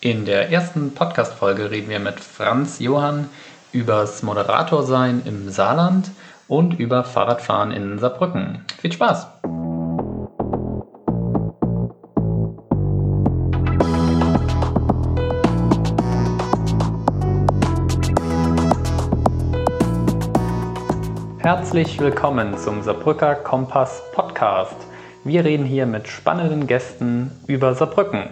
In der ersten Podcast-Folge reden wir mit Franz Johann übers Moderatorsein im Saarland und über Fahrradfahren in Saarbrücken. Viel Spaß! Herzlich willkommen zum Saarbrücker Kompass Podcast. Wir reden hier mit spannenden Gästen über Saarbrücken.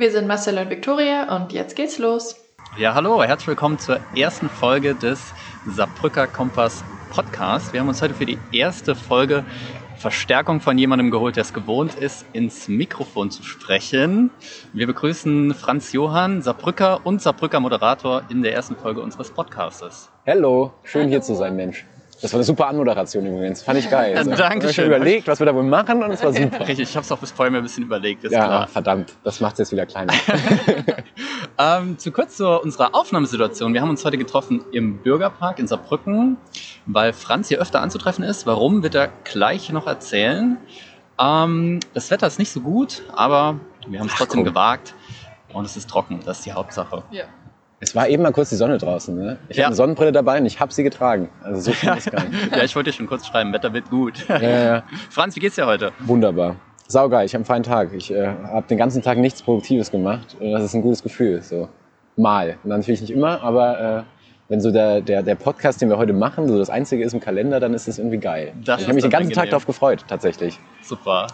Wir sind Marcel und Viktoria und jetzt geht's los. Ja, hallo, herzlich willkommen zur ersten Folge des Saarbrücker Kompass Podcast. Wir haben uns heute für die erste Folge Verstärkung von jemandem geholt, der es gewohnt ist, ins Mikrofon zu sprechen. Wir begrüßen Franz Johann, Saarbrücker und Saarbrücker Moderator in der ersten Folge unseres Podcastes. Hallo, schön Hallo. hier zu sein, Mensch. Das war eine super Anmoderation übrigens. Fand ich geil. Also, Dankeschön. Ich habe überlegt, was wir da wohl machen und es war super. Richtig, ich habe es auch bis vorher mir ein bisschen überlegt. ja, klar. verdammt. Das macht es jetzt wieder kleiner. ähm, zu kurz zu unserer Aufnahmesituation. Wir haben uns heute getroffen im Bürgerpark in Saarbrücken, weil Franz hier öfter anzutreffen ist. Warum, wird er gleich noch erzählen. Ähm, das Wetter ist nicht so gut, aber wir haben es trotzdem gewagt. Und es ist trocken, das ist die Hauptsache. Ja. Es war eben mal kurz die Sonne draußen. Ne? Ich ja. habe eine Sonnenbrille dabei und ich habe sie getragen. Also so schlimm ist gar nicht. ja, ich wollte dir schon kurz schreiben, Wetter wird gut. Ja, ja. Franz, wie geht's dir heute? Wunderbar. Saugeil, ich habe einen feinen Tag. Ich äh, habe den ganzen Tag nichts Produktives gemacht. Und das ist ein gutes Gefühl. So mal. Und natürlich nicht immer, aber äh, wenn so der, der, der Podcast, den wir heute machen, so das Einzige ist im Kalender, dann ist das irgendwie geil. Das ich habe mich den ganzen angenehm. Tag darauf gefreut, tatsächlich. Super.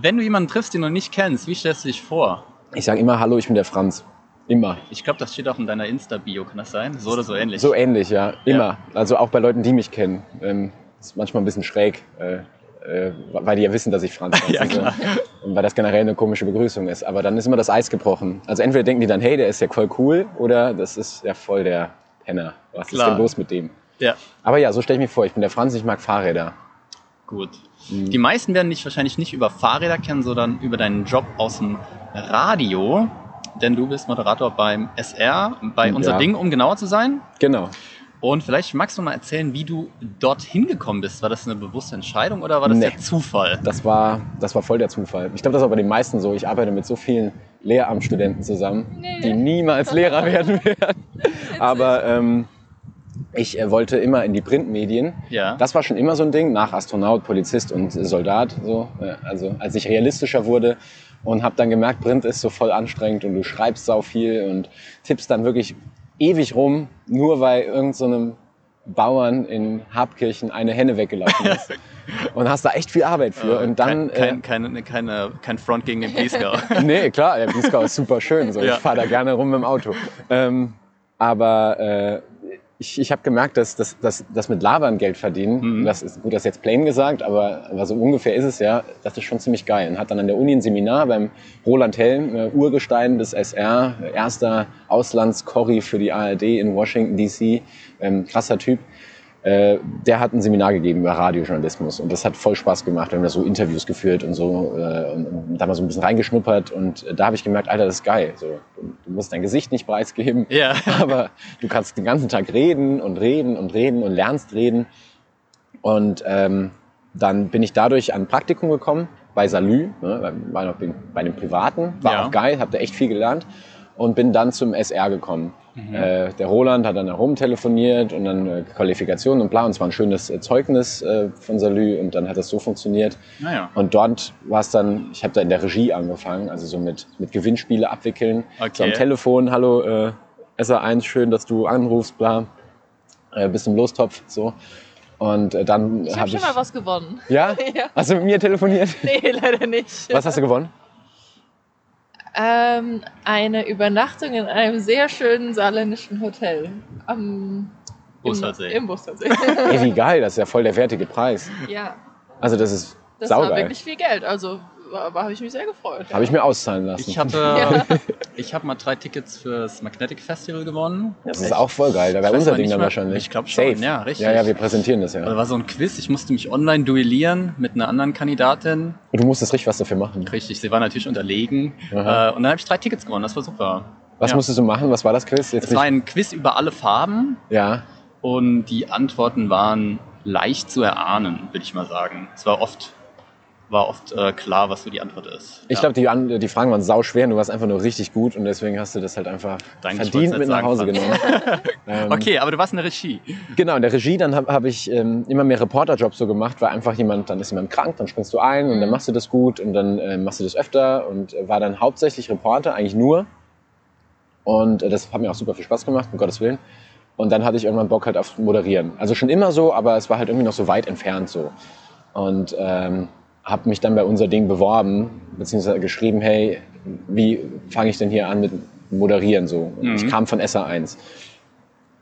Wenn du jemanden triffst, den du nicht kennst, wie stellst du dich vor? Ich sage immer, hallo, ich bin der Franz. Immer. Ich glaube, das steht auch in deiner Insta-Bio, kann das sein? So oder so ähnlich? So ähnlich, ja. Immer. Ja. Also auch bei Leuten, die mich kennen. Ähm, ist manchmal ein bisschen schräg, äh, äh, weil die ja wissen, dass ich Franz bin. ja, klar. Und weil das generell eine komische Begrüßung ist. Aber dann ist immer das Eis gebrochen. Also entweder denken die dann, hey, der ist ja voll cool, oder das ist ja voll der Penner. Was klar. ist denn los mit dem? Ja. Aber ja, so stelle ich mir vor. Ich bin der Franz, ich mag Fahrräder. Gut. Mhm. Die meisten werden dich wahrscheinlich nicht über Fahrräder kennen, sondern über deinen Job aus dem Radio denn du bist Moderator beim SR, bei Unser ja. Ding, um genauer zu sein. Genau. Und vielleicht magst du mal erzählen, wie du dorthin gekommen bist. War das eine bewusste Entscheidung oder war das nee, der Zufall? Das war, das war voll der Zufall. Ich glaube, das ist auch bei den meisten so. Ich arbeite mit so vielen Lehramtsstudenten zusammen, nee. die niemals Lehrer werden werden. Aber ähm, ich äh, wollte immer in die Printmedien. Ja. Das war schon immer so ein Ding, nach Astronaut, Polizist und Soldat. So. Äh, also als ich realistischer wurde, und habe dann gemerkt, Print ist so voll anstrengend und du schreibst sau viel und tippst dann wirklich ewig rum, nur weil irgendeinem so Bauern in Habkirchen eine Henne weggelaufen ist. und hast da echt viel Arbeit für. und dann, kein, kein, äh, kein, keine, kein Front gegen den Bliesgau. nee, klar, der Bliesgau ist super schön. So. Ja. Ich fahre da gerne rum mit dem Auto. Ähm, aber äh, ich, ich habe gemerkt, dass das dass, dass mit Labern Geld verdienen, mhm. das ist gut, das ist jetzt plain gesagt, aber, aber so ungefähr ist es ja, das ist schon ziemlich geil. Und hat dann an der Uni ein Seminar beim Roland Helm, äh, Urgestein des SR, erster Auslandskorri für die ARD in Washington DC, ähm, krasser Typ. Äh, der hat ein Seminar gegeben über Radiojournalismus und das hat voll Spaß gemacht. Wir haben da so Interviews geführt und so äh, und, und da mal so ein bisschen reingeschnuppert und da habe ich gemerkt, Alter, das ist geil. So, du, du musst dein Gesicht nicht preisgeben, ja. aber du kannst den ganzen Tag reden und reden und reden und lernst reden. Und ähm, dann bin ich dadurch an ein Praktikum gekommen bei Salü, ne, war noch bei dem Privaten, war ja. auch geil, habe da echt viel gelernt und bin dann zum SR gekommen. Mhm. Äh, der Roland hat dann herumtelefoniert und dann äh, Qualifikation und bla. Und es war ein schönes äh, Zeugnis äh, von Salü und dann hat das so funktioniert. Naja. Und dort war es dann, ich habe da in der Regie angefangen, also so mit, mit Gewinnspiele abwickeln. Okay. So am Telefon, hallo äh, SA1, schön, dass du anrufst, bla. Äh, bist im Lostopf, so. Und äh, dann ich habe hab schon mal was gewonnen. Ja? ja? Hast du mit mir telefoniert? Nee, leider nicht. Was hast du gewonnen? Ähm, eine Übernachtung in einem sehr schönen saarländischen Hotel. Am Bushalsee. Im, im Bushalsee. Ey, wie geil, das ist ja voll der wertige Preis. Ja. Also das ist Das saugeil. war wirklich viel Geld, also habe ich mich sehr gefreut. Habe ich mir auszahlen lassen. Ich habe äh, ich hab mal drei Tickets fürs Magnetic Festival gewonnen. Das ist auch voll geil, da wäre unser Ding dann wahrscheinlich. Ich glaube schon, Safe. ja, richtig. Ja, ja, wir präsentieren das ja. Da war so ein Quiz, ich musste mich online duellieren mit einer anderen Kandidatin. Und du musstest richtig was dafür machen. Richtig, sie war natürlich unterlegen. Aha. Äh, und dann habe ich drei Tickets gewonnen, das war super. Was ja. musstest du machen? Was war das Quiz? Jetzt es war ein Quiz über alle Farben. Ja. Und die Antworten waren leicht zu erahnen, würde ich mal sagen. Es war oft war oft äh, klar, was so die Antwort ist. Ich Ja. glaube, die, die Fragen waren sau schwer, du warst einfach nur richtig gut und deswegen hast du das halt einfach Danke, verdient mit nach Hause genommen. ähm, Okay, aber du warst in der Regie. Genau, in der Regie, dann habe hab ich ähm, immer mehr Reporterjobs so gemacht, weil einfach jemand, dann ist jemand krank, dann springst du ein und dann machst du das gut und dann äh, machst du das öfter und äh, war dann hauptsächlich Reporter, eigentlich nur. Und äh, das hat mir auch super viel Spaß gemacht, um Gottes Willen. Und dann hatte ich irgendwann Bock halt auf Moderieren. Also schon immer so, aber es war halt irgendwie noch so weit entfernt so. Und ähm, habe mich dann bei unser Ding beworben, beziehungsweise geschrieben, hey, wie fange ich denn hier an mit Moderieren so? Und Ich Mhm. kam von SA1.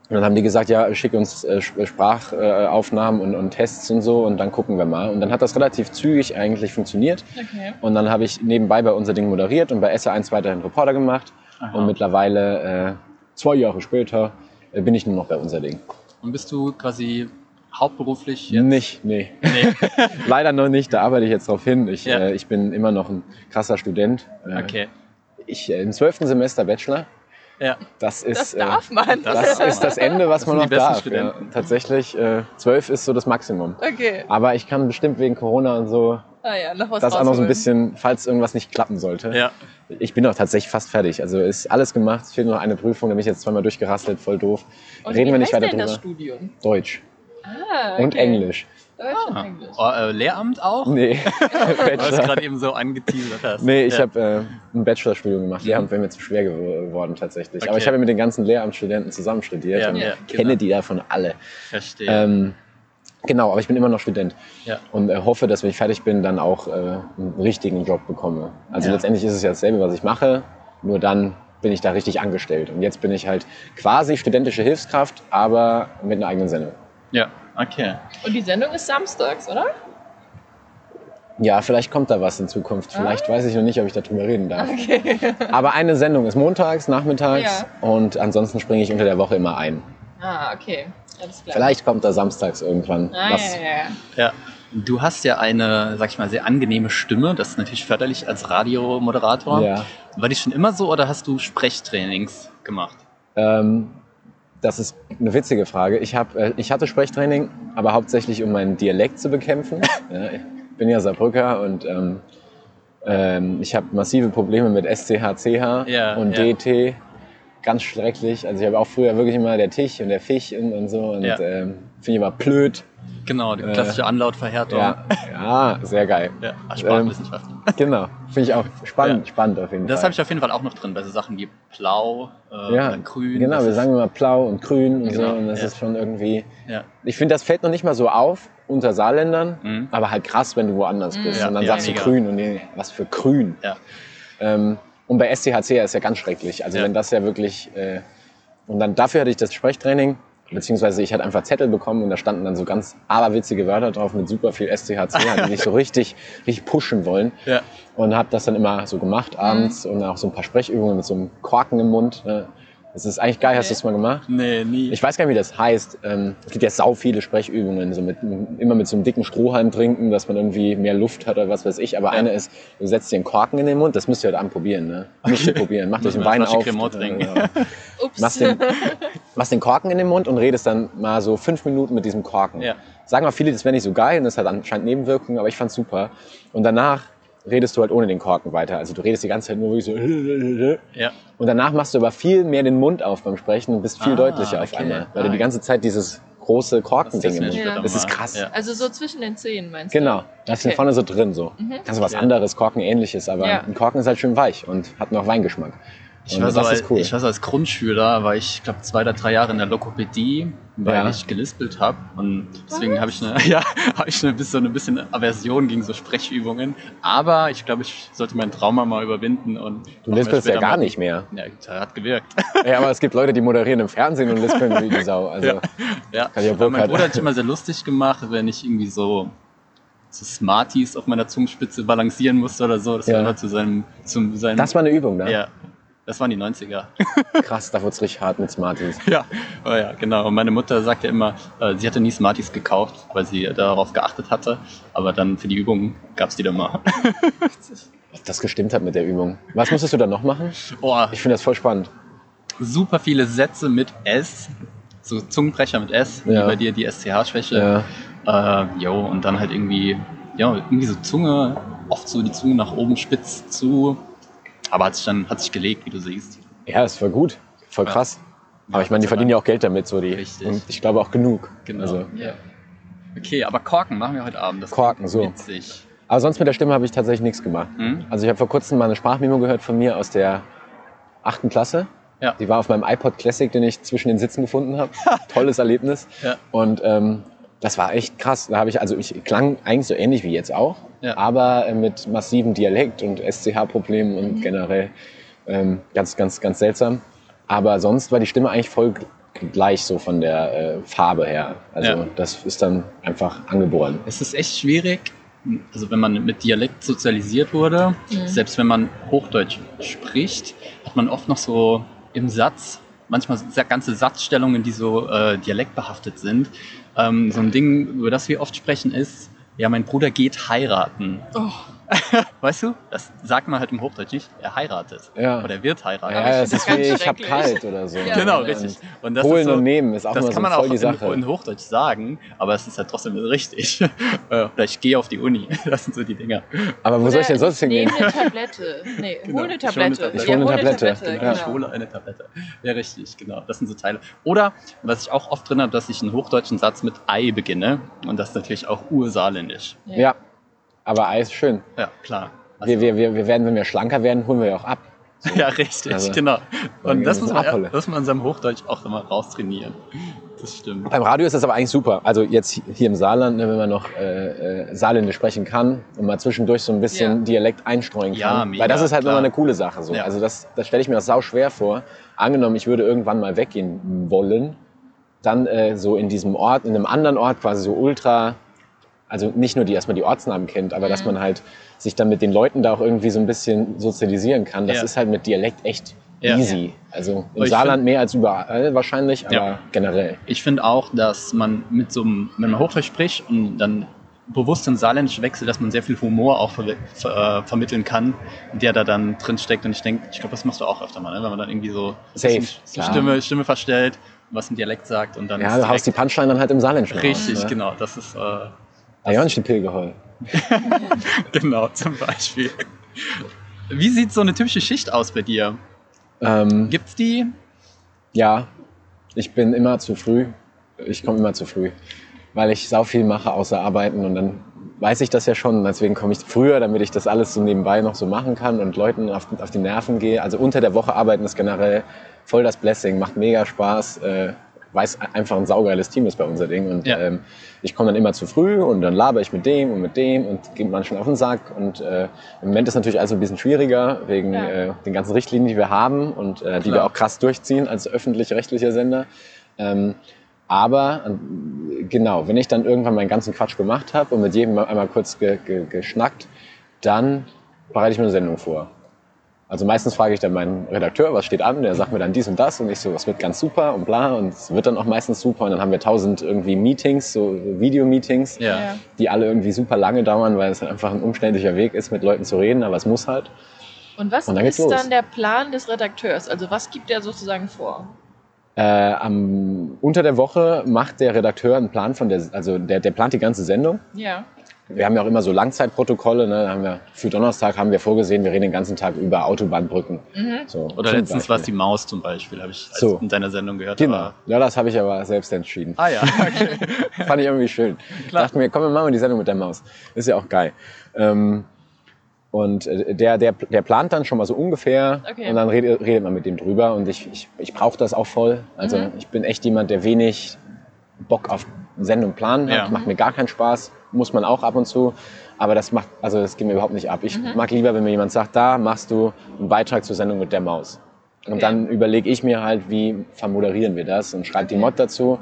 Und dann haben die gesagt, ja, schick uns äh, Sp- Sprachaufnahmen und, und Tests und so und dann gucken wir mal. Und dann hat das relativ zügig eigentlich funktioniert. Okay. Und dann habe ich nebenbei bei unser Ding moderiert und bei SA1 weiterhin Reporter gemacht. Aha. Und mittlerweile, äh, zwei Jahre später, äh, bin ich nur noch bei unser Ding. Und bist du quasi hauptberuflich jetzt? Nicht, nee. Nee. Leider noch nicht, da arbeite ich jetzt drauf hin. Ich, Ja. äh, ich bin immer noch ein krasser Student. Äh, Okay. Ich äh, im zwölften Semester Bachelor. Ja. Das ist, Das äh, darf man. das ist das Ende, was Das man noch sind die besten darf. Ja. Studenten. Tatsächlich, äh, zwölf ist so das Maximum. Okay. Aber ich kann bestimmt wegen Corona und so Ah ja, noch was das auch noch so ein bisschen, falls irgendwas nicht klappen sollte. Ja. Ich bin auch tatsächlich fast fertig. Also ist alles gemacht. Es fehlt nur noch eine Prüfung, da bin ich jetzt zweimal durchgerasselt, voll doof. Und Reden wie wir nicht weiter denn das drüber. Studium? Deutsch Ah, und okay. Englisch. Deutsch und Ah. Englisch. Oh, äh, Lehramt auch? Nee, Weil du es gerade eben so angeteasert hast. Nee, ich ja. habe äh, ein Bachelorstudium gemacht. Lehramt wäre mir zu schwer gew- geworden tatsächlich. Aber Okay. ich habe ja mit den ganzen Lehramtsstudenten zusammen studiert Ja, und ja, kenne genau. die davon alle. Verstehe. Ähm, genau, aber ich bin immer noch Student Ja. und äh, hoffe, dass wenn ich fertig bin, dann auch äh, einen richtigen Job bekomme. Also Ja. letztendlich ist es ja dasselbe, was ich mache, nur dann bin ich da richtig angestellt. Und jetzt bin ich halt quasi studentische Hilfskraft, aber mit einer eigenen Sendung. ja, okay. Und die Sendung ist samstags, oder? Ja, vielleicht kommt da was in Zukunft. Vielleicht weiß ich noch nicht, ob ich darüber reden darf. Ah. Okay. Aber eine Sendung ist montags, nachmittags Ja. und ansonsten springe ich unter der Woche immer ein. Ah, okay. Alles klar. Vielleicht kommt da samstags irgendwann Ah, was. ja, ja, ja. Ja. Du hast ja eine, sag ich mal, sehr angenehme Stimme. Das ist natürlich förderlich als Radiomoderator. Ja. War die schon immer so oder hast du Sprechtrainings gemacht? Ähm, das ist eine witzige Frage. Ich, hab, äh, ich hatte Sprechtraining, aber hauptsächlich um meinen Dialekt zu bekämpfen. ja, ich bin ja Saarbrücker und ähm, ähm, ich habe massive Probleme mit SCH, CH Ja, und ja. DT. Ganz schrecklich. Also ich habe auch früher wirklich immer der Tisch und der Fisch und, und so und Ja. ähm, finde ich immer blöd. Genau, die Äh, klassische Anlautverhärtung. Ja, ja, sehr geil. ja. Ach, Sprachwissenschaften. Genau, finde ich auch spannend, spannend auf jeden Das Fall. habe ich auf jeden Fall auch noch drin, bei so Sachen wie blau, äh, ja, grün. Genau, das wir sagen immer blau und grün und Genau, so und das ja. ist schon irgendwie. Ja. Ich finde, das fällt noch nicht mal so auf unter Saarländern, Mhm. aber halt krass, wenn du woanders bist Ja, und dann ja, sagst du grün und nee, was für grün. Ja. Ähm, und bei SCHC ist ja ganz schrecklich. Also Ja. wenn das ja wirklich äh, und dann dafür hatte ich das Sprechtraining. Beziehungsweise ich hatte einfach Zettel bekommen und da standen dann so ganz aberwitzige Wörter drauf mit super viel SCHC, die dich so richtig, richtig pushen wollen. Ja. Und habe das dann immer so gemacht abends Mhm. und auch so ein paar Sprechübungen mit so einem Korken im Mund. ne. Das ist eigentlich geil. Hast du das mal gemacht? Nee, nie. Ich weiß gar nicht, wie das heißt. Ähm, es gibt ja sau viele Sprechübungen, so mit, immer mit so einem dicken Strohhalm trinken, dass man irgendwie mehr Luft hat oder was weiß ich. Aber Ja. eine ist, du setzt dir einen Korken in den Mund, das müsst ihr heute Abend probieren. Ne? Müsst ihr probieren. Euch Müssen einen Wein auf. Cremant trinken. äh, Ups. machst, den, machst den Korken in den Mund und redest dann mal so fünf Minuten mit diesem Korken. Ja. Sagen auch viele, das wäre nicht so geil und das hat anscheinend Nebenwirkungen, aber ich fand's super. Und danach redest du halt ohne den Korken weiter. Also du redest die ganze Zeit nur wirklich so. Ja. Und danach machst du aber viel mehr den Mund auf beim Sprechen und bist viel Ah, deutlicher auf okay. einmal. Weil Ah, du die ganze Zeit dieses große Korkending im Das Mund Ja. Das ist krass. Ja. Also so zwischen den Zähnen meinst Genau, da ist Okay. vorne so drin so. Kannst du was Ja. anderes, Korken-ähnliches, aber Ja. ein Korken ist halt schön weich und hat noch Weingeschmack. Ich war, so als, cool. ich war so als Grundschüler, war ich, glaube zwei oder drei Jahre in der Lokopädie, weil Ja. ich gelispelt habe. Und deswegen habe ich eine, ja, habe ich eine, so eine bisschen Aversion gegen so Sprechübungen. Aber ich glaube, ich sollte mein Trauma mal überwinden. Und Du lispelst ja gar nicht mehr. Ja, das hat gewirkt. Ja, aber es gibt Leute, die moderieren im Fernsehen und lispeln wie die Sau. Also, Ja. ja. Kann ich auch Aber mein Bruder hat sich immer sehr lustig gemacht, wenn ich irgendwie so, so Smarties auf meiner Zungenspitze balancieren musste oder so. Das Ja. war immer zu seinem, zum, seinem das war eine Übung, ne? ja. Das waren die 90er. Krass, da wird's richtig hart mit Smarties. Ja, oh ja, genau. Und meine Mutter sagte immer, äh, sie hatte nie Smarties gekauft, weil sie darauf geachtet hatte. Aber dann für die Übung gab's die dann mal. Ob das gestimmt hat mit der Übung. Was musstest du da noch machen? Oh, Ich finde das voll spannend. super viele Sätze mit S. So Zungenbrecher mit S, Ja. wie bei dir die SCH-Schwäche. Ja. Äh, jo, und dann halt irgendwie ja, irgendwie so Zunge, oft so die Zunge nach oben spitz zu. Aber hat sich dann hat sich gelegt, wie du siehst. Ja, das war gut. Voll Ja. krass. Aber ich meine, die verdienen ja auch Geld damit, so die. Richtig. Und ich glaube auch genug. Genau. Also, Ja. Okay, aber Korken machen wir heute Abend. Das Korken, so. Witzig. aber sonst mit der Stimme habe ich tatsächlich nichts gemacht. Hm? Also ich habe vor kurzem mal eine Sprachmemo gehört von mir aus der achten Klasse. Ja. Die war auf meinem iPod Classic, den ich zwischen den Sitzen gefunden habe. Tolles Erlebnis. Ja. Und ähm, das war echt krass. Da habe ich, also ich klang eigentlich so ähnlich wie jetzt auch, Ja. aber äh, mit massivem Dialekt und SCH-Problemen und generell ähm, ganz, ganz, ganz seltsam. Aber sonst war die Stimme eigentlich voll gleich so von der äh, Farbe her. Also Ja. das ist dann einfach angeboren. Es ist echt schwierig, also wenn man mit Dialekt sozialisiert wurde, Mhm. selbst wenn man Hochdeutsch spricht, hat man oft noch so im Satz, manchmal ganze Satzstellungen, die so äh, dialektbehaftet sind. Ähm, so ein Ding, über das wir oft sprechen, ist, ja, mein Bruder geht heiraten. Oh, Weißt du? Das sagt man halt im Hochdeutsch nicht. Er heiratet. Ja. Oder er wird heiraten. Ja, es das ist wie ich hab kalt oder so. Ja. Genau, richtig. Und das Holen ist so, und nehmen ist auch das immer kann so man voll auch die in, Sache. in Hochdeutsch sagen, aber es ist halt trotzdem richtig. Oder ich gehe auf die Uni. Das sind so die Dinger. Aber wo soll ich denn sonst hingehen? Nehmen eine Tablette. Nee, Genau. hol eine Ich hole eine Tablette. Tablette. Ich hole eine hol Tablette. Genau, Ja. Ich hole eine Tablette. Ja, richtig, genau. Das sind so Teile. Oder, was ich auch oft drin habe, dass ich einen hochdeutschen Satz mit Ei beginne. Und das ist natürlich auch ursaarländisch. Ja, aber Ei ist schön. Ja, klar. Also, Wir, wir, wir, werden, wenn wir schlanker werden, holen wir ja auch ab. ja, richtig, Also, genau. Und das muss, man, ja, Abholle. das muss man in seinem Hochdeutsch auch immer raustrainieren. Das stimmt. Beim Radio ist das aber eigentlich super. Also jetzt hier im Saarland, ne, wenn man noch äh, äh, Saarländisch sprechen kann und mal zwischendurch so ein bisschen Ja. Dialekt einstreuen kann. Ja, mega, Weil das ist halt klar. nochmal eine coole Sache. So. Ja. Also das, das stelle ich mir auch sau schwer vor. Angenommen, ich würde irgendwann mal weggehen wollen, dann äh, so in diesem Ort, in einem anderen Ort quasi so ultra, also nicht nur die, dass man die Ortsnamen kennt, aber dass Mhm. man halt sich dann mit den Leuten da auch irgendwie so ein bisschen sozialisieren kann. Das Ja. ist halt mit Dialekt echt Ja. easy. Also im Saarland mehr als überall wahrscheinlich, aber Ja. generell. Ich finde auch, dass man mit so einem, wenn man Hochdeutsch spricht und dann bewusst ins Saarländisch wechselt, dass man sehr viel Humor auch ver ver äh, vermitteln kann, der da dann drin steckt. Und ich denke, ich glaube, das machst du auch öfter mal, ne? wenn man dann irgendwie so, Safe. Stimme, Stimme verstellt, was ein Dialekt sagt und dann Ja, du haust die Punchline dann halt im Saarländischen Richtig, raus, ne? genau. Das ist äh, Da ja nicht die Pil geheult. genau zum Beispiel. Wie sieht so eine typische Schicht aus bei dir? Ähm, Gibt's die? ja, ich bin immer zu früh. Ich komme immer zu früh, weil ich sau viel mache außer arbeiten und dann weiß ich das ja schon. Deswegen komme ich früher, damit ich das alles so nebenbei noch so machen kann und Leuten auf, auf die Nerven gehe. Also unter der Woche arbeiten ist generell voll das Blessing, macht mega Spaß. Äh, weil es einfach ein saugeiles Team ist bei unser Ding. Und Ja. ähm, ich komme dann immer zu früh und dann laber ich mit dem und mit dem und gehe manchmal auf den Sack. Und äh, im Moment ist natürlich alles ein bisschen schwieriger wegen Ja. äh, den ganzen Richtlinien, die wir haben und äh, die wir auch krass durchziehen als öffentlich-rechtlicher Sender. Ähm, aber genau, wenn ich dann irgendwann meinen ganzen Quatsch gemacht habe und mit jedem mal einmal kurz ge ge geschnackt, dann bereite ich mir eine Sendung vor. Also meistens frage ich dann meinen Redakteur, was steht an, der sagt mir dann dies und das und ich so, was wird ganz super und bla und es wird dann auch meistens super und dann haben wir tausend irgendwie Meetings, so Videomeetings, Ja. Die alle irgendwie super lange dauern, weil es halt einfach ein umständlicher Weg ist, mit Leuten zu reden, aber es muss halt. Und was Und dann ist dann der Plan des Redakteurs? Also was gibt er sozusagen vor? Äh, am, unter der Woche macht der Redakteur einen Plan von der, also der, der plant die ganze Sendung. Ja. Wir haben ja auch immer so Langzeitprotokolle. Ne? Haben wir, für Donnerstag haben wir vorgesehen, wir reden den ganzen Tag über Autobahnbrücken. Mhm. So, Oder letztens war es die. Maus zum Beispiel, habe ich als So. in deiner Sendung gehört. Genau. aber- Ja, das habe ich aber selbst entschieden. Ah ja, okay. Fand ich irgendwie schön. Klar. Dachte mir, komm, wir machen mal die Sendung mit der Maus. Ist ja auch geil. Ähm, und äh, der, der, der plant dann schon mal so ungefähr Okay. und dann redet, redet man mit dem drüber und ich, ich, ich brauche das auch voll. Also Mhm. ich bin echt jemand, der wenig Bock auf Sendung planen hat. Ja. Macht mir gar keinen Spaß. Muss man auch ab und zu. Aber das macht, also das geht mir überhaupt nicht ab. Ich Mhm. mag lieber, wenn mir jemand sagt, da machst du einen Beitrag zur Sendung mit der Maus. Und Okay. dann überlege ich mir halt, wie vermoderieren wir das und schreibe die. Mod dazu.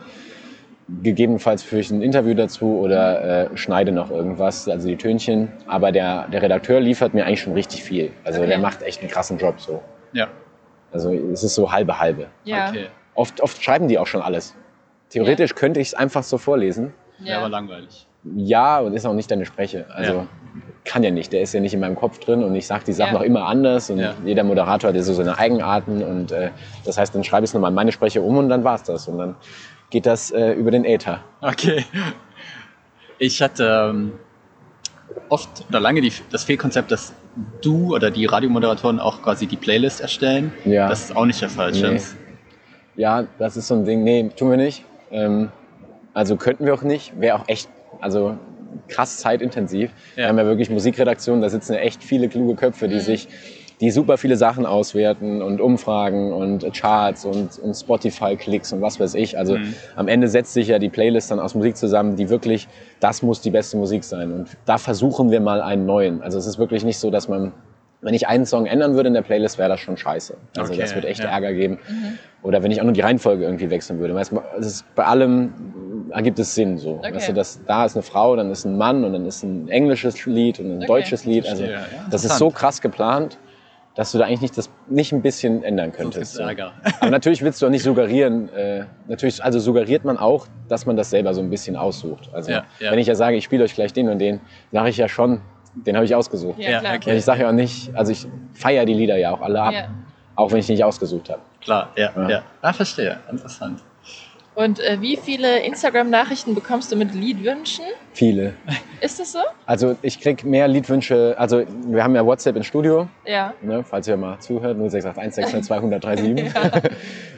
Gegebenenfalls führe ich ein Interview dazu oder äh, schneide noch irgendwas, also die Tönchen. Aber der, der Redakteur liefert mir eigentlich schon richtig viel. Also Okay. der macht echt einen krassen Job so. ja, Also es ist so halbe halbe. Ja. okay. Oft, oft schreiben die auch schon alles. Theoretisch könnte ich es einfach so vorlesen. Ja. aber langweilig. Ja, und ist auch nicht deine Spreche. Also Ja. kann ja nicht. Der ist ja nicht in meinem Kopf drin und ich sage die Sachen Ja. auch immer anders und Ja. jeder Moderator hat ja so seine Eigenarten und äh, das heißt, dann schreibe ich es nochmal in meine Spreche um und dann war's das. Und dann geht das äh, über den Äther. Okay. Ich hatte ähm, oft oder lange die, das Fehlkonzept, dass du oder die Radiomoderatoren auch quasi die Playlist erstellen. Ja. Das ist auch nicht der Fall, Nee. Ja, das ist so ein Ding. Nee, tun wir nicht. Ähm, also könnten wir auch nicht. Wäre auch echt, also krass zeitintensiv. Wir Ja. haben ja wirklich Musikredaktionen, da sitzen ja echt viele kluge Köpfe, die sich, die super viele Sachen auswerten und Umfragen und Charts und, und Spotify-Klicks und was weiß ich. Also Mhm. am Ende setzt sich ja die Playlist dann aus Musik zusammen, die wirklich, das muss die beste Musik sein. Und da versuchen wir mal einen neuen. Also es ist wirklich nicht so, dass man, wenn ich einen Song ändern würde in der Playlist, wäre das schon scheiße. Also Okay, das wird echt ja. Ärger geben. Oder wenn ich auch nur die Reihenfolge irgendwie wechseln würde. Weißt, ist, bei allem ergibt es Sinn so. Okay. Weißt du, dass, da ist eine Frau, dann ist ein Mann und dann ist ein englisches Lied und ein Okay. deutsches Lied. Also das ist so krass geplant, dass du da eigentlich nicht, das, nicht ein bisschen ändern Sonst könntest. gibt's so. Ärger. Aber natürlich willst du auch nicht suggerieren, äh, natürlich, also suggeriert man auch, dass man das selber so ein bisschen aussucht. Also Ja, ja. wenn ich ja sage, ich spiele euch gleich den und den, sage ich ja schon, den habe ich ausgesucht. Ja, Ja, klar. okay. Und ich sage ja auch nicht, also ich feiere die Lieder ja auch alle ab, Ja. auch wenn ich die nicht ausgesucht habe. Klar, ja, ja. Ja. Ah, verstehe. Interessant. Und äh, wie viele Instagram-Nachrichten bekommst du mit Liedwünschen? Viele. Ist das so? Also ich krieg mehr Liedwünsche, also wir haben ja WhatsApp im Studio, Ja. ne, falls ihr mal zuhört, 0681 602 237.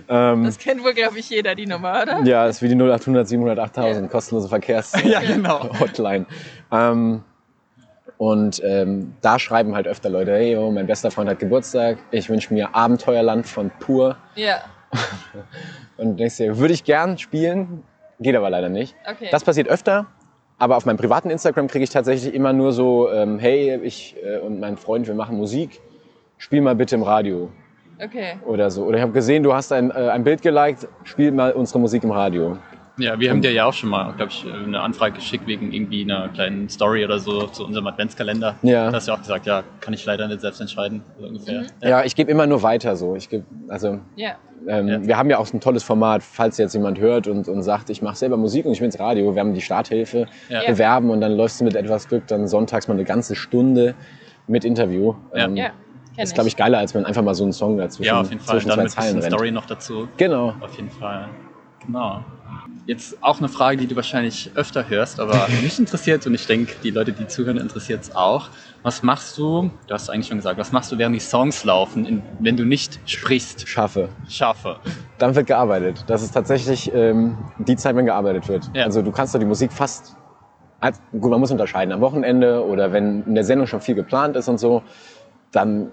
ähm, Das kennt wohl, glaube ich, jeder, die Nummer, oder? ja, ist wie die 0800 700 8000, kostenlose Verkehrs Ja, genau. Hotline. Ähm, und ähm, da schreiben halt öfter Leute, hey, yo, mein bester Freund hat Geburtstag, ich wünsche mir Abenteuerland von Pur. Ja. Und denkst dir, würde ich gern spielen, geht aber leider nicht. Okay. Das passiert öfter, aber auf meinem privaten Instagram kriege ich tatsächlich immer nur so, ähm, hey, ich äh, und mein Freund, wir machen Musik, spiel mal bitte im Radio okay. oder so. Oder ich habe gesehen, du hast ein, äh, ein Bild geliked, spiel mal unsere Musik im Radio. Ja, wir haben dir ja auch schon mal, glaube ich, eine Anfrage geschickt wegen irgendwie einer kleinen Story oder so zu unserem Adventskalender. Ja. Da hast du auch gesagt, ja, kann ich leider nicht selbst entscheiden, so ungefähr. Ja, ich gebe immer nur weiter so. Ich gebe, also Ja. ähm, Ja. wir haben ja auch ein tolles Format, falls jetzt jemand hört und, und sagt, ich mache selber Musik und ich will ins Radio. Wir haben die Starthilfe Ja. bewerben und dann läufst du mit etwas Glück dann sonntags mal eine ganze Stunde mit Interview. Ja. Ähm, Ja. Kenn ist, glaube ich, geiler, als wenn einfach mal so ein Song dazwischen Ja, auf jeden Fall. zwischen Dann zwei mit Zeilen. Story noch dazu. Genau. Auf jeden Fall. Genau. Jetzt auch eine Frage, die du wahrscheinlich öfter hörst, aber mich interessiert und ich denke, die Leute, die zuhören, interessiert es auch. Was machst du, du hast eigentlich schon gesagt, was machst du, während die Songs laufen, in, wenn du nicht sprichst? Schaffe. Schaffe. Dann wird gearbeitet. Das ist tatsächlich ähm, die Zeit, wenn gearbeitet wird. Ja. Also du kannst doch die Musik fast, gut, man muss unterscheiden, am Wochenende oder wenn in der Sendung schon viel geplant ist und so, dann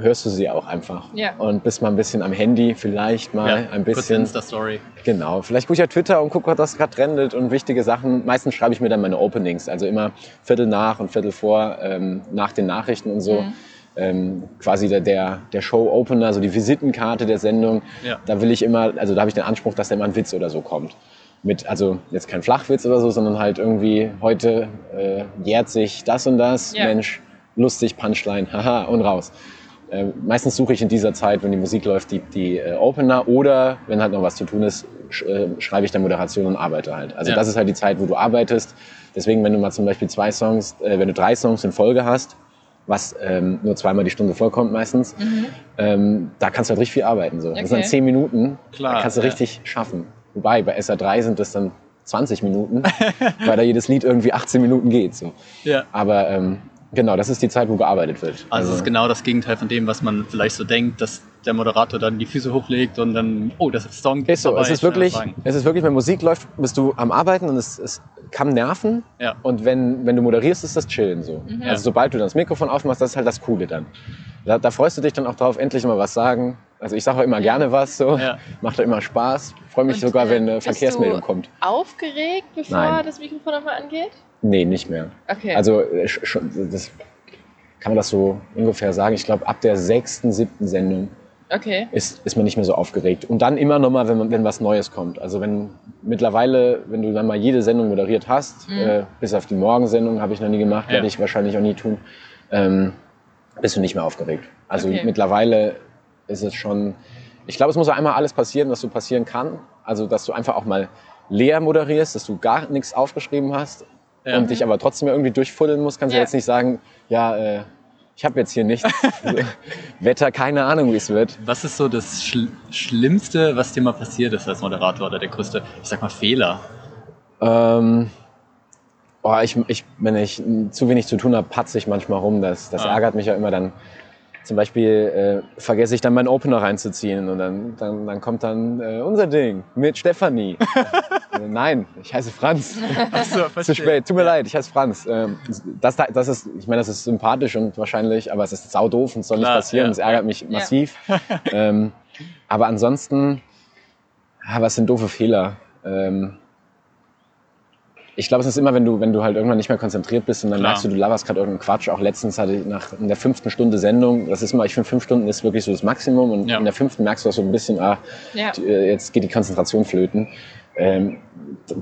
hörst du sie auch einfach. Ja. Und bist mal ein bisschen am Handy, vielleicht mal ein Kurze bisschen. Insta-Story. Genau. Vielleicht gucke ich ja Twitter und gucke, was gerade trendet und wichtige Sachen. Meistens schreibe ich mir dann meine Openings, also immer Viertel nach und Viertel vor, ähm, nach den Nachrichten und so. Mhm. Ähm, quasi der, der, der Show-Opener, also die Visitenkarte der Sendung. Ja. Da will ich immer, also da habe ich den Anspruch, dass da immer ein Witz oder so kommt. Mit, also jetzt kein Flachwitz oder so, sondern halt irgendwie, heute äh, jährt sich das und das, Ja. Mensch, lustig, Punchline, haha, und raus. Äh, meistens suche ich in dieser Zeit, wenn die Musik läuft, die, die äh, Opener oder wenn halt noch was zu tun ist, sch äh, schreibe ich dann Moderation und arbeite halt. Also Ja. das ist halt die Zeit, wo du arbeitest. Deswegen, wenn du mal zum Beispiel zwei Songs, äh, wenn du drei Songs in Folge hast, was ähm, nur zweimal die Stunde vorkommt meistens, ähm, da kannst du halt richtig viel arbeiten. So. Das sind dann Okay. zehn Minuten, Klar, da kannst du ja. richtig schaffen. Wobei, bei SA3 sind das dann 20 Minuten, weil da jedes Lied irgendwie 18 Minuten geht. So. Ja. Aber ähm, genau, das ist die Zeit, wo gearbeitet wird. Also es ist genau das Gegenteil von dem, was man vielleicht so denkt, dass der Moderator dann die Füße hochlegt und dann, oh, das ist Song. Ist so, dabei, es ist wirklich, es ist wirklich, wenn Musik läuft, bist du am Arbeiten und es, es kann nerven. Ja. Und wenn, wenn du moderierst, ist das Chillen so. Ja. Also sobald du dann das Mikrofon aufmachst, das ist halt das Coole dann. Da, da freust du dich dann auch drauf, endlich mal was sagen. Also ich sage auch immer gerne was so. Ja. Macht auch immer Spaß. Freue mich Und, sogar, äh, wenn eine bist Verkehrsmeldung du kommt. Aufgeregt, bevor Nein. das Mikrofon nochmal angeht? Nee, nicht mehr. Okay. Also äh, das kann man das so ungefähr sagen. Ich glaube, ab der sechsten, siebten Sendung okay. ist, ist man nicht mehr so aufgeregt. Und dann immer nochmal, wenn, man- wenn was Neues kommt. Also wenn mittlerweile, wenn du dann mal jede Sendung moderiert hast, Mhm. äh, bis auf die Morgensendung habe ich noch nie gemacht, Ja. werde ich wahrscheinlich auch nie tun, ähm, bist du nicht mehr aufgeregt. Also Okay. mittlerweile ist es schon, ich glaube, es muss auch einmal alles passieren, was so passieren kann. Also dass du einfach auch mal leer moderierst, dass du gar nichts aufgeschrieben hast Ja. und dich aber trotzdem irgendwie durchfuddeln musst, kannst du Ja. jetzt nicht sagen, ja, äh, ich habe jetzt hier nichts. Wetter, keine Ahnung, wie es wird. Was ist so das Schl Schlimmste, was dir mal passiert ist als Moderator oder der größte, ich sag mal, Fehler? Ähm, Oh, ich, ich, wenn ich zu wenig zu tun habe, patze ich manchmal rum. Das, das Ah. ärgert mich ja immer dann. Zum Beispiel äh, vergesse ich dann meinen Opener reinzuziehen und dann, dann, dann kommt dann äh, unser Ding mit Stefanie. äh, nein, ich heiße Franz. Achso, Zu spät, tut mir leid, ich heiße Franz. Ähm, das, das ist, ich meine, das ist sympathisch und wahrscheinlich, aber es ist saudoof und es soll nicht Klar, passieren. ja. Es ärgert mich massiv. ähm, aber ansonsten, ja, was sind doofe Fehler? Ähm, ich glaube, es ist immer, wenn du, wenn du halt irgendwann nicht mehr konzentriert bist und dann Klar. merkst du, du laberst gerade irgendeinen Quatsch. Auch letztens hatte ich nach in der fünften Stunde Sendung, das ist immer, ich finde fünf Stunden ist wirklich so das Maximum und Ja. in der fünften merkst du auch so ein bisschen, ah, Ja. die- äh, jetzt geht die Konzentration flöten. Ähm,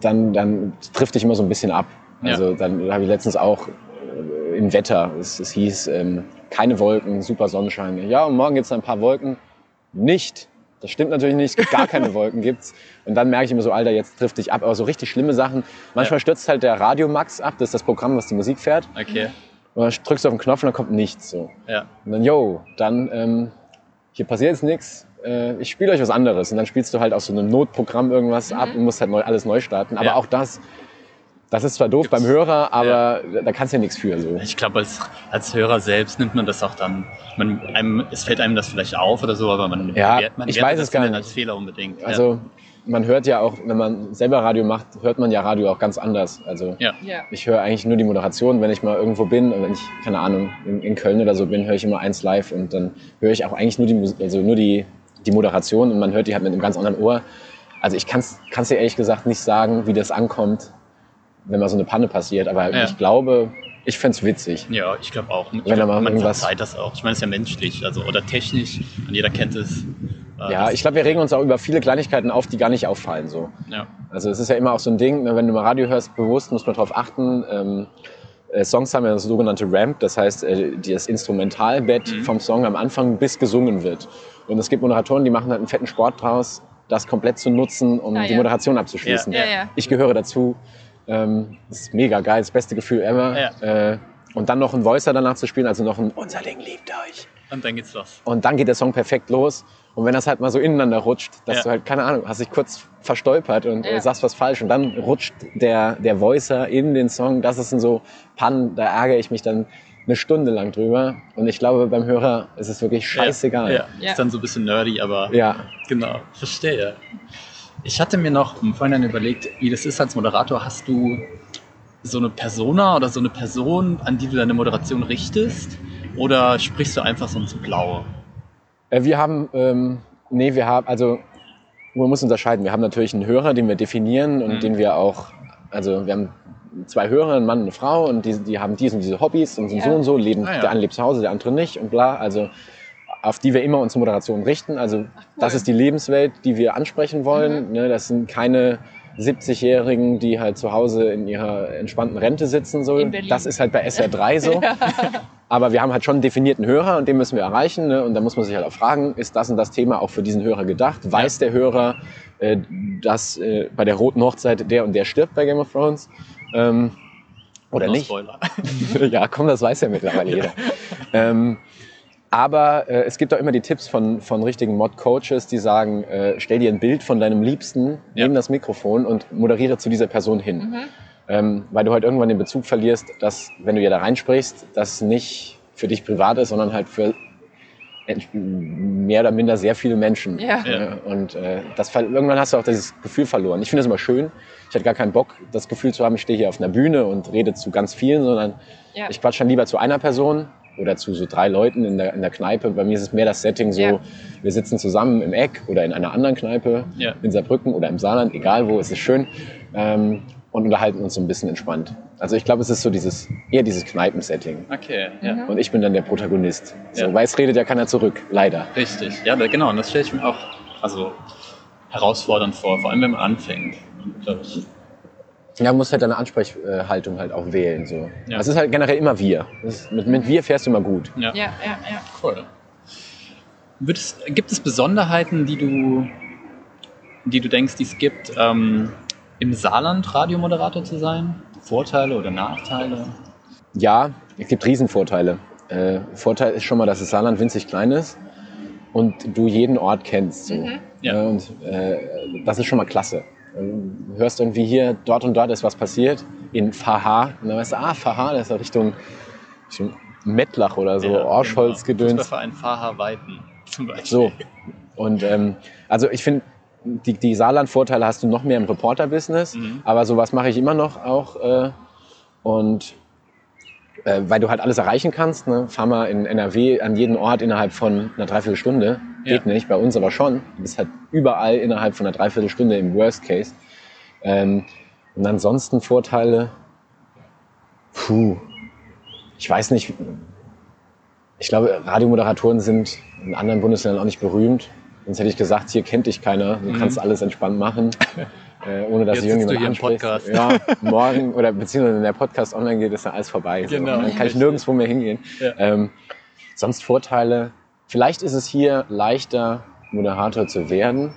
dann, dann trifft dich immer so ein bisschen ab. Ja. Also dann habe ich letztens auch äh, im Wetter, es, es hieß, ähm, keine Wolken, super Sonnenschein. Ja, und morgen gibt es ein paar Wolken. Nicht. Das stimmt natürlich nicht, gar keine Wolken gibt's. Und dann merke ich immer so, Alter, jetzt trifft dich ab. Aber so richtig schlimme Sachen. Manchmal Ja. stürzt halt der Radio Max ab, das ist das Programm, was die Musik fährt. Okay, Und dann drückst du auf den Knopf und dann kommt nichts. So. ja. Und dann, yo, dann, ähm, hier passiert jetzt nichts. Äh, ich spiele euch was anderes. Und dann spielst du halt aus so einem Notprogramm irgendwas ab und musst halt neu, alles neu starten. Aber Ja. auch das, das ist zwar doof Gibt's- beim Hörer, aber da kannst du ja nichts für. So. Ich glaube, als, als Hörer selbst nimmt man das auch dann, man, einem, es fällt einem das vielleicht auf oder so, aber man, Ja, bewert- man ich weiß das es gar nicht nicht. als Fehler unbedingt. Also man hört ja auch, wenn man selber Radio macht, hört man ja Radio auch ganz anders. Also ja. Ja. ich höre eigentlich nur die Moderation, wenn ich mal irgendwo bin und wenn ich, keine Ahnung, in, in Köln oder so bin, höre ich immer eins live und dann höre ich auch eigentlich nur die, also nur die, die Moderation und man hört die halt mit einem ganz anderen Ohr. Also ich kann es dir ehrlich gesagt nicht sagen, wie das ankommt, wenn mal so eine Panne passiert, aber Ja. ich glaube, ich fänd's witzig. Ja, ich glaube auch. Ich Wenn da glaub, mal man irgendwas- verzeiht das auch. Ich meine, es ist ja menschlich, also oder technisch und jeder kennt es. Äh, Ja, ich glaube, wir regen uns auch über viele Kleinigkeiten auf, die gar nicht auffallen. So. ja. Also es ist ja immer auch so ein Ding, ne, wenn du mal Radio hörst, bewusst muss man darauf achten. Ähm, äh, Songs haben ja das sogenannte Ramp, das heißt äh, das Instrumentalbett Mhm. vom Song am Anfang bis gesungen wird. Und es gibt Moderatoren, die machen halt einen fetten Sport draus, das komplett zu nutzen, um Ah, die ja. Moderation abzuschließen. Ja, ja. Ich gehöre dazu. Ähm, das ist mega geil, das beste Gefühl ever. Äh, und dann noch einen Voicer danach zu spielen, also noch ein Unser Ding liebt euch. Und dann geht's los. Und dann geht der Song perfekt los. Und wenn das halt mal so ineinander rutscht, dass Ja. du halt, keine Ahnung, hast dich kurz verstolpert und Ja. äh, sagst was falsch und dann rutscht der, der Voicer in den Song, das ist so Pannen, da ärgere ich mich dann eine Stunde lang drüber. Und ich glaube, beim Hörer ist es wirklich scheißegal. Ja, Ja. ist dann so ein bisschen nerdy, aber Ja. genau, verstehe. Ich hatte mir noch im Vorhinein überlegt, wie das ist als Moderator. Hast du so eine Persona oder so eine Person, an die du deine Moderation richtest? Oder sprichst du einfach so ins Blaue? Äh, Wir haben, ähm, nee, wir haben, also man muss unterscheiden. Wir haben natürlich einen Hörer, den wir definieren und Mhm. den wir auch, also wir haben zwei Hörer, einen Mann und eine Frau und die, die haben diese und diese Hobbys und sind Ja. so und so, leben, Ah, ja. der eine lebt zu Hause, der andere nicht und bla. Also auf die wir immer unsere Moderation richten. Also das ist die Lebenswelt, die wir ansprechen wollen. Ne, das sind keine 70-Jährigen, die halt zu Hause in ihrer entspannten Rente sitzen. So. In Berlin. Das ist halt bei SR3 so. Aber wir haben halt schon einen definierten Hörer und den müssen wir erreichen. Ne? Und da muss man sich halt auch fragen, ist das und das Thema auch für diesen Hörer gedacht? Weiß der Hörer, äh, dass äh, bei der roten Hochzeit der und der stirbt bei Game of Thrones? Ähm, oder No nicht? Spoiler. ja, komm, das weiß ja mittlerweile jeder. Ähm, aber äh, es gibt auch immer die Tipps von, von richtigen Mod-Coaches, die sagen, äh, stell dir ein Bild von deinem Liebsten Ja. neben das Mikrofon und moderiere zu dieser Person hin. Mhm. Ähm, weil du halt irgendwann den Bezug verlierst, dass, wenn du ja da reinsprichst, das nicht für dich privat ist, sondern halt für mehr oder minder sehr viele Menschen. Ja. Ja. Äh, Und äh, das, ver- irgendwann hast du auch dieses Gefühl verloren. Ich finde das immer schön. Ich hatte gar keinen Bock, das Gefühl zu haben, ich stehe hier auf einer Bühne und rede zu ganz vielen, sondern Ja. ich quatsch dann lieber zu einer Person oder zu so drei Leuten in der, in der Kneipe. Bei mir ist es mehr das Setting so, Ja. wir sitzen zusammen im Eck oder in einer anderen Kneipe, Ja. in Saarbrücken oder im Saarland, egal wo, es ist schön. Ähm, und unterhalten uns so ein bisschen entspannt. Also ich glaube, es ist so dieses, eher dieses Kneipensetting. Okay, ja. Mhm. Und ich bin dann der Protagonist. So, Ja. Weil es redet ja keiner zurück, leider. Richtig. Ja, genau. Und das stelle ich mir auch also, herausfordernd vor, vor allem wenn man anfängt. glaub ich. Ja, man muss halt deine Ansprechhaltung halt auch wählen. So. Ja. Es ist halt generell immer wir. Das ist, mit, mit wir fährst du immer gut. Ja. Ja, ja, ja. Cool. Würdest, gibt es Besonderheiten, die du, die du denkst, die es gibt, ähm, im Saarland Radiomoderator zu sein? Vorteile oder Nachteile? Ja, es gibt Riesenvorteile. Äh, Vorteil ist schon mal, dass das Saarland winzig klein ist und du jeden Ort kennst. So. Mhm. Ja. Und äh, das ist schon mal klasse. Ähm, Du hörst irgendwie hier, dort und dort ist was passiert. in Faha. Und dann weißt du, ah, Faha, das ist ja Richtung, Richtung Mettlach oder so, ja, Orschholz genau. gedöns. Fußballverein Faha Weiten zum Beispiel. So. Und ähm, also ich finde, die, die Saarland-Vorteile hast du noch mehr im Reporter-Business, mhm. aber sowas mache ich immer noch auch. Äh, und äh, weil du halt alles erreichen kannst. Ne? Fahr mal in NRW an jeden Ort innerhalb von einer Dreiviertelstunde. Geht ja. nicht, bei uns aber schon. Du bist halt überall innerhalb von einer Dreiviertelstunde im Worst Case. Ähm, und ansonsten Vorteile, puh, ich weiß nicht. Ich glaube, Radiomoderatoren sind in anderen Bundesländern auch nicht berühmt. Sonst hätte ich gesagt, hier kennt dich keiner. Du mhm. kannst alles entspannt machen. äh, ohne dass Jetzt irgendjemand anspricht. Podcast. Ja, morgen oder beziehungsweise wenn der Podcast online geht, ist dann alles vorbei. Genau. So. Dann kann ich nirgendwo mehr hingehen. Ja. Ähm, sonst Vorteile. Vielleicht ist es hier leichter, Moderator zu werden.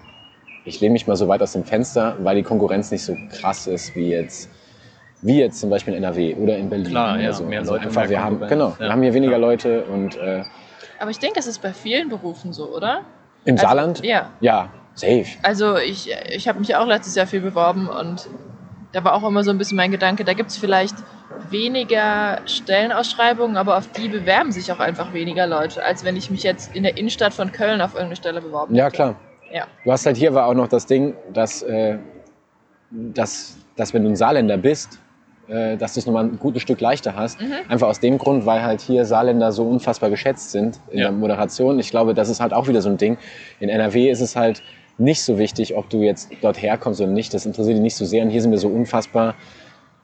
Ich lehne mich mal so weit aus dem Fenster, weil die Konkurrenz nicht so krass ist wie jetzt wie jetzt zum Beispiel in NRW oder in Berlin. Klar, ja, also, mehr also Leute, einfach, wir haben, genau, ja. wir haben hier weniger Leute und. Äh, Aber ich denke, das ist bei vielen Berufen so, oder? Im also, Saarland? Ja. Ja, Safe. Also ich, ich habe mich auch letztes Jahr viel beworben und da war auch immer so ein bisschen mein Gedanke, da gibt es vielleicht weniger Stellenausschreibungen, aber auf die bewerben sich auch einfach weniger Leute, als wenn ich mich jetzt in der Innenstadt von Köln auf irgendeine Stelle beworben hätte. Ja, klar. Ja. Du hast halt hier war auch noch das Ding, dass, äh, dass, dass wenn du ein Saarländer bist, äh, dass du es nochmal ein gutes Stück leichter hast. Mhm. Einfach aus dem Grund, weil halt hier Saarländer so unfassbar geschätzt sind in ja. der Moderation. Ich glaube, das ist halt auch wieder so ein Ding. In NRW ist es halt nicht so wichtig, ob du jetzt dort herkommst oder nicht. Das interessiert dich nicht so sehr. Und hier sind wir so unfassbar.